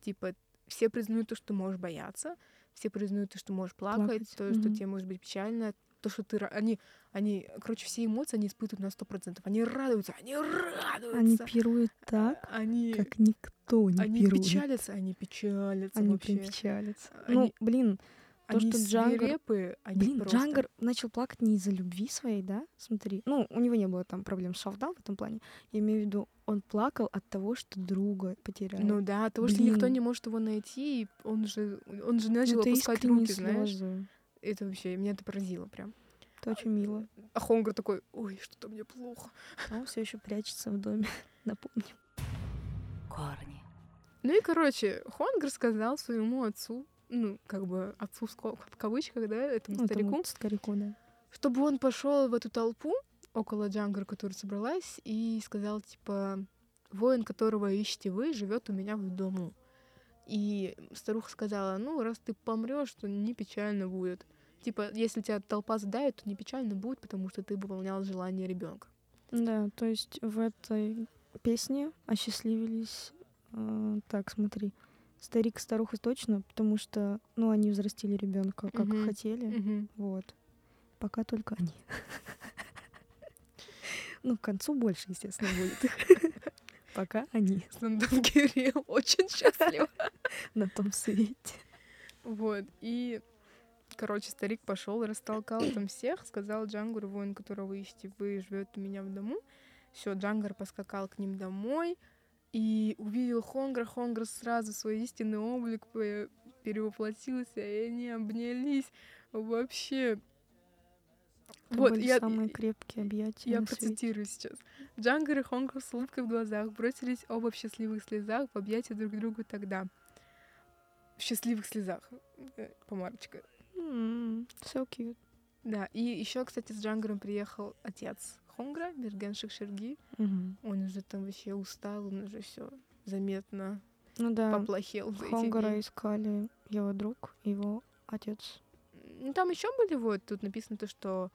Типа, все признают то, что ты можешь бояться, все признают то, что можешь плакать, Плакать, то, что мгм. тебе может быть печально, то, что ты... Они, они, короче, все эмоции они испытывают на сто процентов. Они радуются, они радуются. Они пируют так, они, как никто не они пирует. печалятся, они печалятся Они вообще. прям печалятся. Они- Ну, блин, то, они что Джангар... свирепые, они Блин, просто... Джангар начал плакать не из-за любви своей, да? Смотри. Ну, у него не было там проблем с Шавдал в этом плане. Я имею в виду, он плакал от того, что друга потерял. Ну да, от того, что никто Блин. не может его найти, и он же, он же начал Ну, опускать руки, знаешь. Это вообще, меня это поразило прям. Это очень мило. А Хонгар такой, ой, что-то мне плохо. А он все еще прячется в доме. <laughs> Напомню. корни, Ну и, короче, Хонгар сказал своему отцу, ну, как бы отцу в кавычках, да, этому Ну, старику, этому старику, да. чтобы он пошел в эту толпу около Джангара, которая собралась, и сказал, типа, воин, которого ищете вы, живет у меня в дому. И старуха сказала, ну, раз ты помрешь, то не печально будет. Типа, если тебя толпа задавит, то не печально будет, потому что ты выполнял желание ребенка. Да, то есть в этой песне осчастливились... э, так, смотри. Старик старуха точно, потому что, ну, они взрастили ребенка, как Мгм. хотели. Вот. Пока только они. <laughs> Ну, к концу больше, естественно, будет. <laughs> Пока они <laughs> Кирилл очень <laughs> счастлив. на том свете. Вот. И, короче, старик пошел растолкал там <clears throat> всех, сказал Джангуру, воин, которого вы ищете, вы живет у меня в дому. Все, Джангар поскакал к ним домой и увидел Хонгра. Хонгра сразу свой истинный облик пе- перевоплотился, и они обнялись. Вообще. Это вот, были я, самые крепкие объятия я на свете. процитирую сейчас. Джангар и Хонгар с улыбкой в глазах бросились оба в счастливых слезах в объятия друг другу тогда. В счастливых слезах. Э, Помарочка. So cute. Да, и еще, кстати, с Джангаром приехал отец Хонгра, Мерген Шикшерги. Мгм. Он уже там вообще устал, он уже все заметно Ну да, поплохел Хонгара дни. искали его друг, его отец. Ну, там еще были вот, тут написано то, что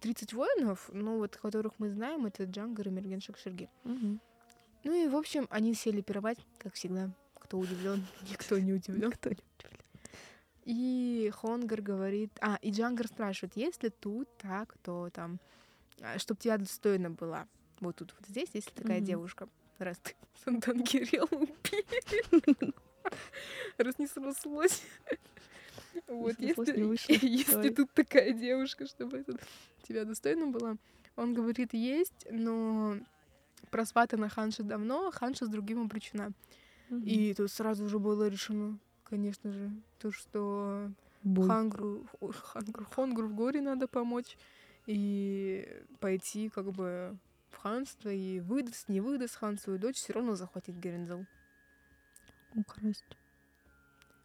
30 воинов, ну вот, которых мы знаем, это Джангар и Мерген Шикшерги. Мгм. Ну и, в общем, они сели пировать, как всегда. Кто удивлен, <laughs> никто не удивлен. Кто не И Хонгар говорит... А, и Джангар спрашивает, если тут так, то там... Чтобы тебя достойно была. Вот тут, вот здесь, если такая Мгм. девушка. Раз ты Сантан Кирилл убили. <laughs> Раз не срослось. Вот, если, если <laughs> тут такая девушка, чтобы это тебя достойно была. Он говорит, есть, но просватана Ханша давно, а Ханша с другим обречена. Мгм. И тут сразу же было решено, конечно же, то, что Бой. Хангру, Хангру, Хонгру в горе надо помочь и пойти как бы в ханство и выдаст, не выдаст хан свою дочь, все равно захватит Герензел. Украсть.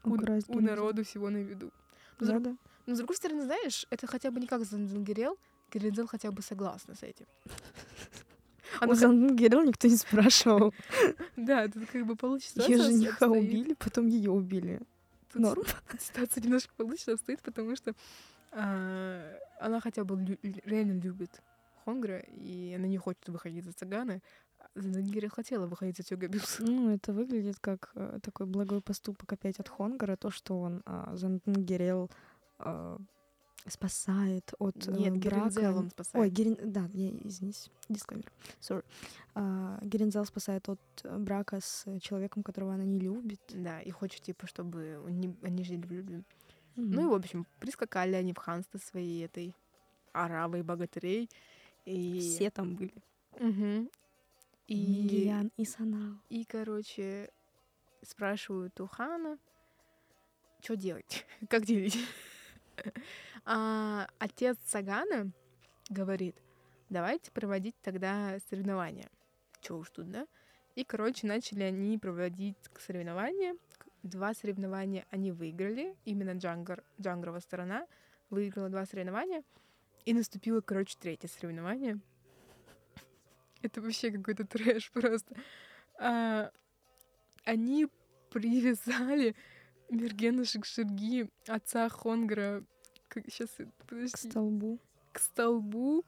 У, у народу всего на виду. Но с, друг- Да-да. но с другой стороны, знаешь, это хотя бы не как Зангерел, Герензел хотя бы согласна с этим. <laughs> Она Зангерел никто не спрашивал. <laughs> Да, тут как бы получится. Ее жениха убили, потом ее убили. Норм. <laughs> ситуация немножко получше обстоит, потому что а, она хотя бы реально любит Хонгра, и она не хочет выходить за цыгана. Зангири хотела выходить за Тёгабюс. Ну, это выглядит как э, такой благой поступок опять от Хонгара, то, что он а, Зангерел а, спасает от э, Нет, брака. Герензел он Ой, спасает. Герин... да, я извините, дисклеймер, sorry. А, Герензел спасает от э, брака с э, человеком, которого она не любит. Да, и хочет, типа, чтобы они, они жили в любви. Мгм. Ну и, в общем, прискакали они в ханство своей этой аравой богатырей. И... Все там были. Мгм. И... Мигиян и Санал. И, короче, спрашивают у хана, что делать, <laughs> как делить. <laughs> А отец Сагана говорит, давайте проводить тогда соревнования. Чё уж тут, да? И, короче, начали они проводить соревнования. Два соревнования они выиграли. Именно Джангар, Джангрова сторона выиграла два соревнования. И наступило, короче, третье соревнование. Это вообще какой-то трэш просто. А, они привязали Мергена Шикширги, отца Хонгра, сейчас, К подожди, столбу. к столбу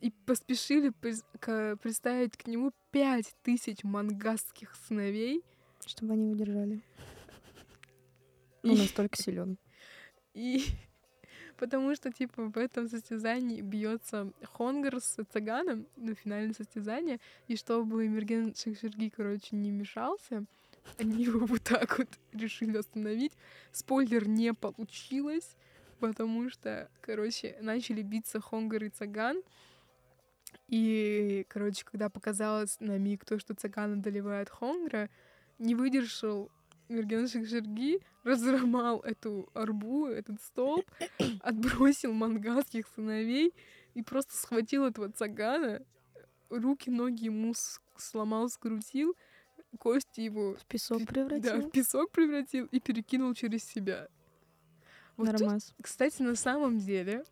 и поспешили к- представить к нему пять тысяч мангастских сыновей. Чтобы они удержали. И- настолько силен. <laughs> И потому что, типа, в этом состязании бьется Хонгар с Цаганом, ну, финальное состязание, и чтобы Мерген Шикширги, короче, не мешался, они его <laughs> вот так вот решили остановить. Спойлер, не получилось, потому что, короче, начали биться Хонгар и Цаган, и, короче, когда показалось на миг то, что Цаган одолевает Хонгра, не выдержал Мерген Шикширги, разломал эту арбу, этот столб, <coughs> отбросил мангасских сыновей и просто схватил этого цагана, руки, ноги ему сломал, скрутил, кости его В песок да, превратил. в песок превратил и перекинул через себя. Вот тут, Нормас. кстати, на самом деле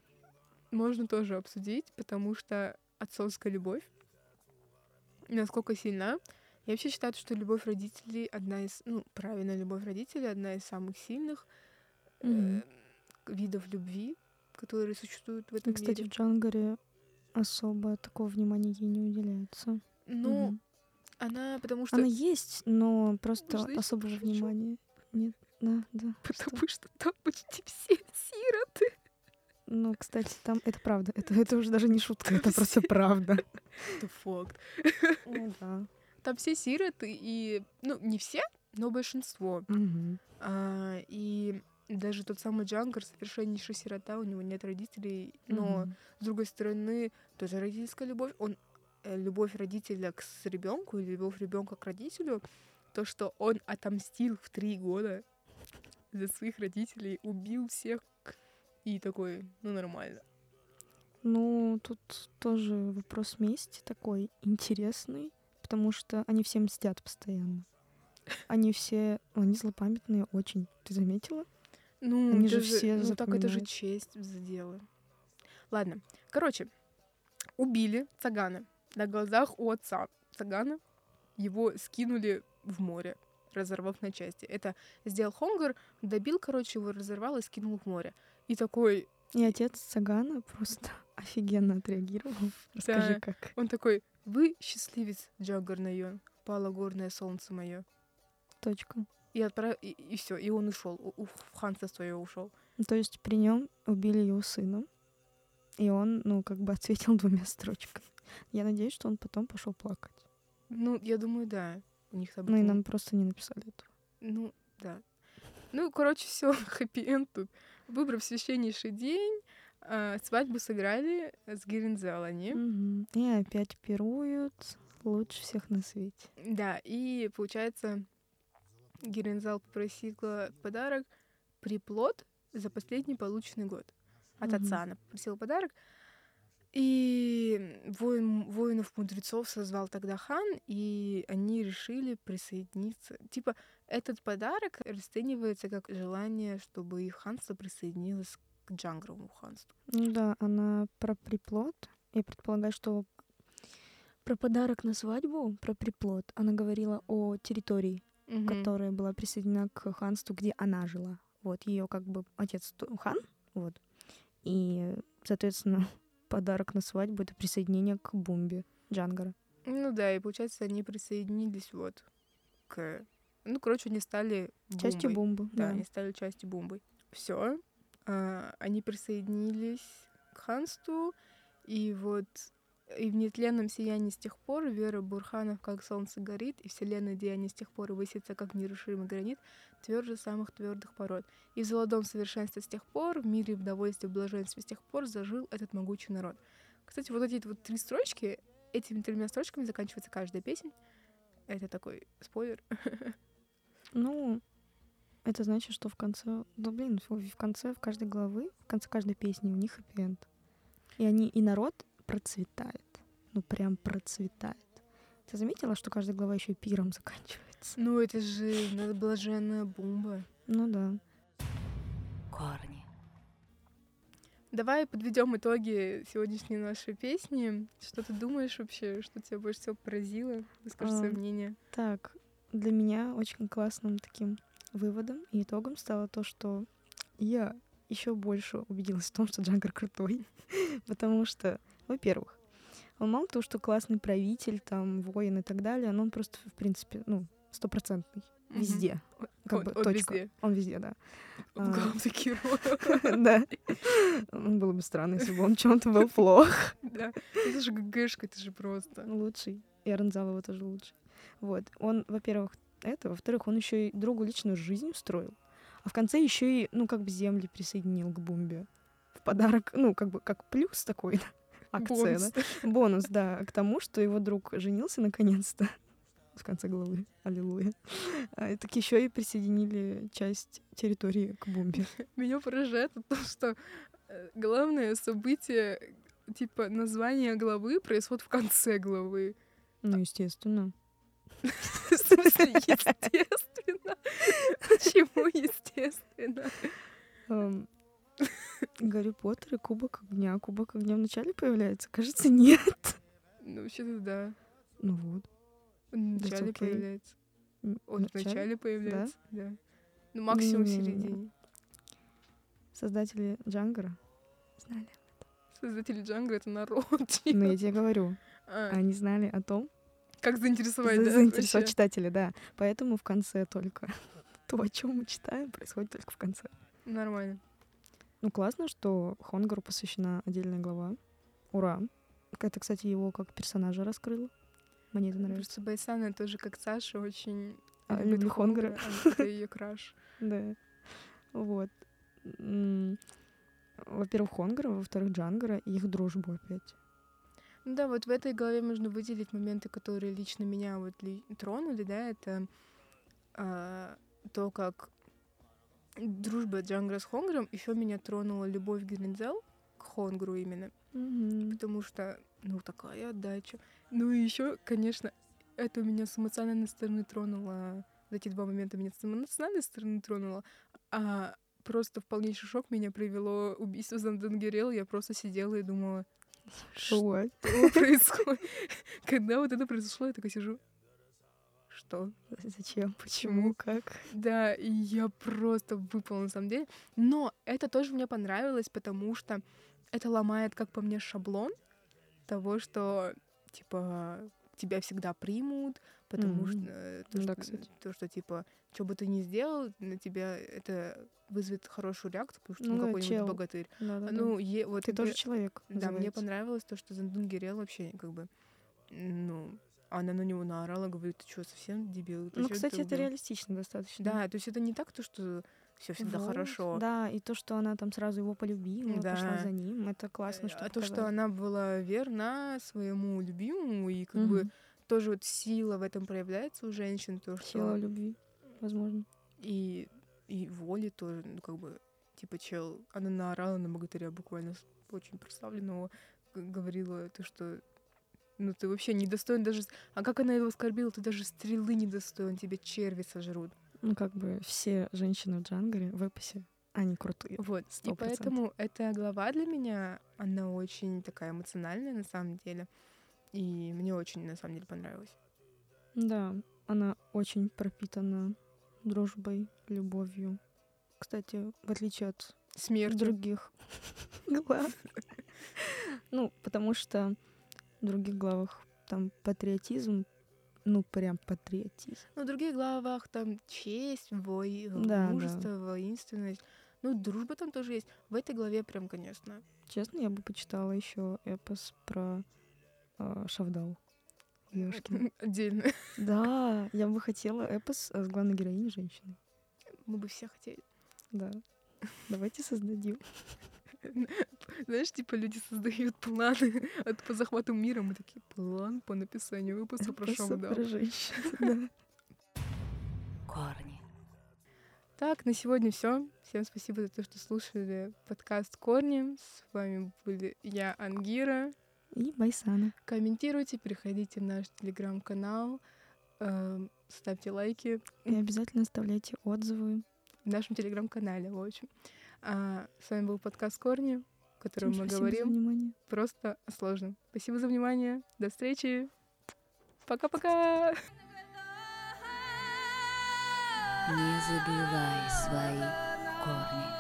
можно тоже обсудить, потому что отцовская любовь насколько сильна. Я вообще считаю, что любовь родителей одна из, ну, правильная любовь родителей одна из самых сильных Мгм. э, видов любви, которые существуют в этом кстати, мире. в Джангаре особо такого внимания ей не уделяется. Ну, Мгм. она, потому что, Она есть, но просто ещё особого пошучу? внимания нет. Да, да. потому что там почти все <laughs> сироты. Ну, кстати, там это правда. Это, это уже даже не шутка, это просто правда. <laughs> Это факт. Ну да. Там все сироты, и, ну, не все, но большинство. Мгм. А, и даже тот самый Джангар, совершеннейший сирота, у него нет родителей, но Мгм. с другой стороны, тоже родительская любовь. Он э, любовь родителя к ребенку или любовь ребенка к родителю, то, что он отомстил в три года за своих родителей, убил всех и такой, ну нормально. Ну, тут тоже вопрос мести такой интересный, потому что они все мстят постоянно. Они все, они злопамятные очень. Ты заметила? Ну, Они же все ну так это же честь за дело. Ладно, короче, убили Цагана на глазах у отца Цагана. Его скинули в море, разорвав на части. Это сделал Хонгар, добил, короче, его разорвал и скинул в море. И такой, И отец Сагана просто офигенно отреагировал. <laughs> Расскажи, Да. как. он такой, вы счастливец, Джаггар Найон, пало горное солнце мое. Точка. И отправил, и, все, и он ушел, в ханство свое ушел. Ну, То есть при нем убили его сына, и он, ну, как бы ответил двумя строчками. Я надеюсь, что он потом пошел плакать. Ну, я думаю, да. У них там Ну и нам просто не написали этого. Ну, да. Ну, короче, все, <laughs> хэппи-энд тут. Выбрав священнейший день, а, свадьбу сыграли с Герензел они. Мгм. И опять пируют, Лучше всех на свете. Да, и получается, Герензал попросила подарок приплод за последний полученный год. От Мгм. отца она попросила подарок. И воин, воинов-мудрецов созвал тогда хан, и они решили присоединиться. Типа, этот подарок расценивается как желание, чтобы их ханство присоединилось к Джангровому ханству. Ну да, она про приплод. Я предполагаю, что про подарок на свадьбу, про приплод, она говорила о территории, Мгм. которая была присоединена к ханству, где она жила. Вот, ее как бы отец хан, вот. И, соответственно, <laughs> подарок на свадьбу — это присоединение к бомбе Джангара. Ну да, и получается, они присоединились вот к... Ну, короче, они стали Частью бомбой. бомбы, Да, да. они стали частью бомбы. Все. Они присоединились к ханству, и вот и в нетленном сиянии с тех пор вера Бурханов как солнце горит, и вселенная деяния с тех пор высится как нерушимый гранит, тверже самых твердых пород. И в золотом совершенстве с тех пор, в мире, в довольстве, в блаженстве с тех пор зажил этот могучий народ. Кстати, вот эти вот три строчки, этими тремя строчками заканчивается каждая песня. Это такой спойлер. <laughs> Ну, это значит, что в конце... Да, блин, в конце в каждой главы, в конце каждой песни у них хэппи-энд. И они, и народ процветает. Ну, прям процветает. Ты заметила, что каждая глава еще и пиром заканчивается? Ну, это же надо блаженная бомба. Ну да. корни, Давай подведем итоги сегодняшней нашей песни. Что ты думаешь вообще? Что тебя больше всего поразило? Выскажи свое Ам, мнение. Так, для меня очень классным таким выводом и итогом стало то, что я еще больше убедилась в том, что Джангар крутой. <laughs> Потому что, во-первых, он мало того, что классный правитель, там, воин и так далее, но он просто, в принципе, ну, стопроцентный. Везде. Как Он- бы он точка. везде. Он везде, да. Он А. главный герой. <laughs> Да. Ну, Было бы странно, если бы он чем-то был плох. Да. Это же ГГшка, это же просто. Лучший. И Аранзалова тоже лучший. Вот. Он, во-первых, это, во-вторых, он еще и другу личную жизнь устроил. А в конце еще и, ну, как бы земли присоединил к бомбе. В подарок, ну, как бы, как плюс такой, <laughs> акция, Бонус. да? Бонус, да, к тому, что его друг женился наконец-то. <laughs> В конце главы. Аллилуйя. А, так еще и присоединили часть территории к бомбе. Меня поражает то, что э, главное событие, типа название главы, происходит в конце главы. Ну, естественно. <laughs> В смысле, естественно. Почему естественно? Эм, Гарри Поттер и Кубок огня. Кубок огня вначале появляется? Кажется, нет. Ну, вообще-то да. Ну вот. Он в That's начале okay. появляется. Он вначале начале появляется, да. Ну, максимум в середине. Создатели Джангара знали. Создатели Джанга — это народ. Но типа. Ну, я тебе говорю, А, они знали о том, Как заинтересовать, за- да? заинтересовать вообще? читателя, да. Поэтому в конце только <laughs> то, о чем мы читаем, происходит только в конце. Нормально. Ну, классно, что Хонгару посвящена отдельная глава. Ура. Это, кстати, его как персонажа раскрыло. Мне это нравится. Просто Байсана тоже, как Саша, очень А, любит Хонгара. Хонгара, Это ее краш. <laughs> Да. Вот. Во-первых, Хонгара, во-вторых, Джангара и их дружбу опять. Ну да, вот в этой главе можно выделить моменты, которые лично меня вот ли- тронули, да, это а, то, как дружба Джангра с Хонгром, еще меня тронула любовь Гринзел к Хонгру именно, Мгм. потому что, ну, такая отдача. Ну и еще, конечно, это меня с эмоциональной стороны тронуло, эти два момента меня с эмоциональной стороны тронуло, а просто в полнейший шок меня привело убийство Занденгерел, я просто сидела и думала? Что <laughs> происходит? <laughs> Когда вот это произошло, я такая сижу. Что? Зачем? Почему? Как? Да, и я просто выпала на самом деле. Но это тоже мне понравилось, потому что это ломает, как по мне, шаблон того, что типа тебя всегда примут, потому Мгм. что, э, то, Да, что кстати. то, что типа что бы ты ни сделал, на тебя это вызовет хорошую реакцию, потому что Ну ну, да, какой-нибудь чел. богатырь. Да, да, да. Ну, е- вот Ты тоже например, человек. Да, мне называется. понравилось то, что Зандун Герел вообще как бы, ну, она на него наорала, говорит, ты что, совсем дебил? Ты Ну, кстати, это убил?» реалистично достаточно. Да, то есть это не так, то, что все всегда Вот, хорошо. Да, и то, что она там сразу его полюбила, пошла Да. за ним, это классно, Э, что а то, что она была верна своему любимому, и как Мгм. бы тоже вот сила в этом проявляется у женщин, то, что... Сила любви, возможно. И, и воли тоже, ну, как бы, типа, чел, она наорала на богатыря буквально очень прославленного, говорила то, что ну ты вообще не достоин даже... А как она его оскорбила? Ты даже стрелы не достоин, тебя черви сожрут. Ну, как бы все женщины в Джангаре, в эпосе, они крутые. Вот. И Сто процентов. поэтому эта глава для меня, она очень такая эмоциональная на самом деле. И мне очень, на самом деле, понравилась. Да, она очень пропитана дружбой, любовью. Кстати, в отличие от Смерть. других <laughs> глав. Ну, потому что в других главах там патриотизм, ну, прям патриотизм. Ну, в других главах там честь, вой, Да, мужество, воинственность. Ну, дружба там тоже есть. В этой главе прям, конечно. Честно, я бы почитала еще эпос про э, Шавдал. Ёшкин. <laughs> Отдельно. Да, я бы хотела эпос э, с главной героиней женщиной. Мы бы все хотели. Да. Давайте создадим. <laughs> Знаешь, типа люди создают планы <laughs> от, по захвату мира. Мы такие, план по написанию выпуска про Эпос Шамдал. про женщин. Да. корни. Так, на сегодня все. Всем спасибо за то, что слушали подкаст Корни. С вами были я, Ангира. И Байсана. Комментируйте, переходите в наш телеграм-канал, эм, ставьте лайки И обязательно оставляйте отзывы. в нашем телеграм-канале, в общем. А, с вами был подкаст Корни, в котором мы спасибо за говорим внимание. просто о сложном. Спасибо за внимание. До встречи. Пока-пока. Не забывай свои корни.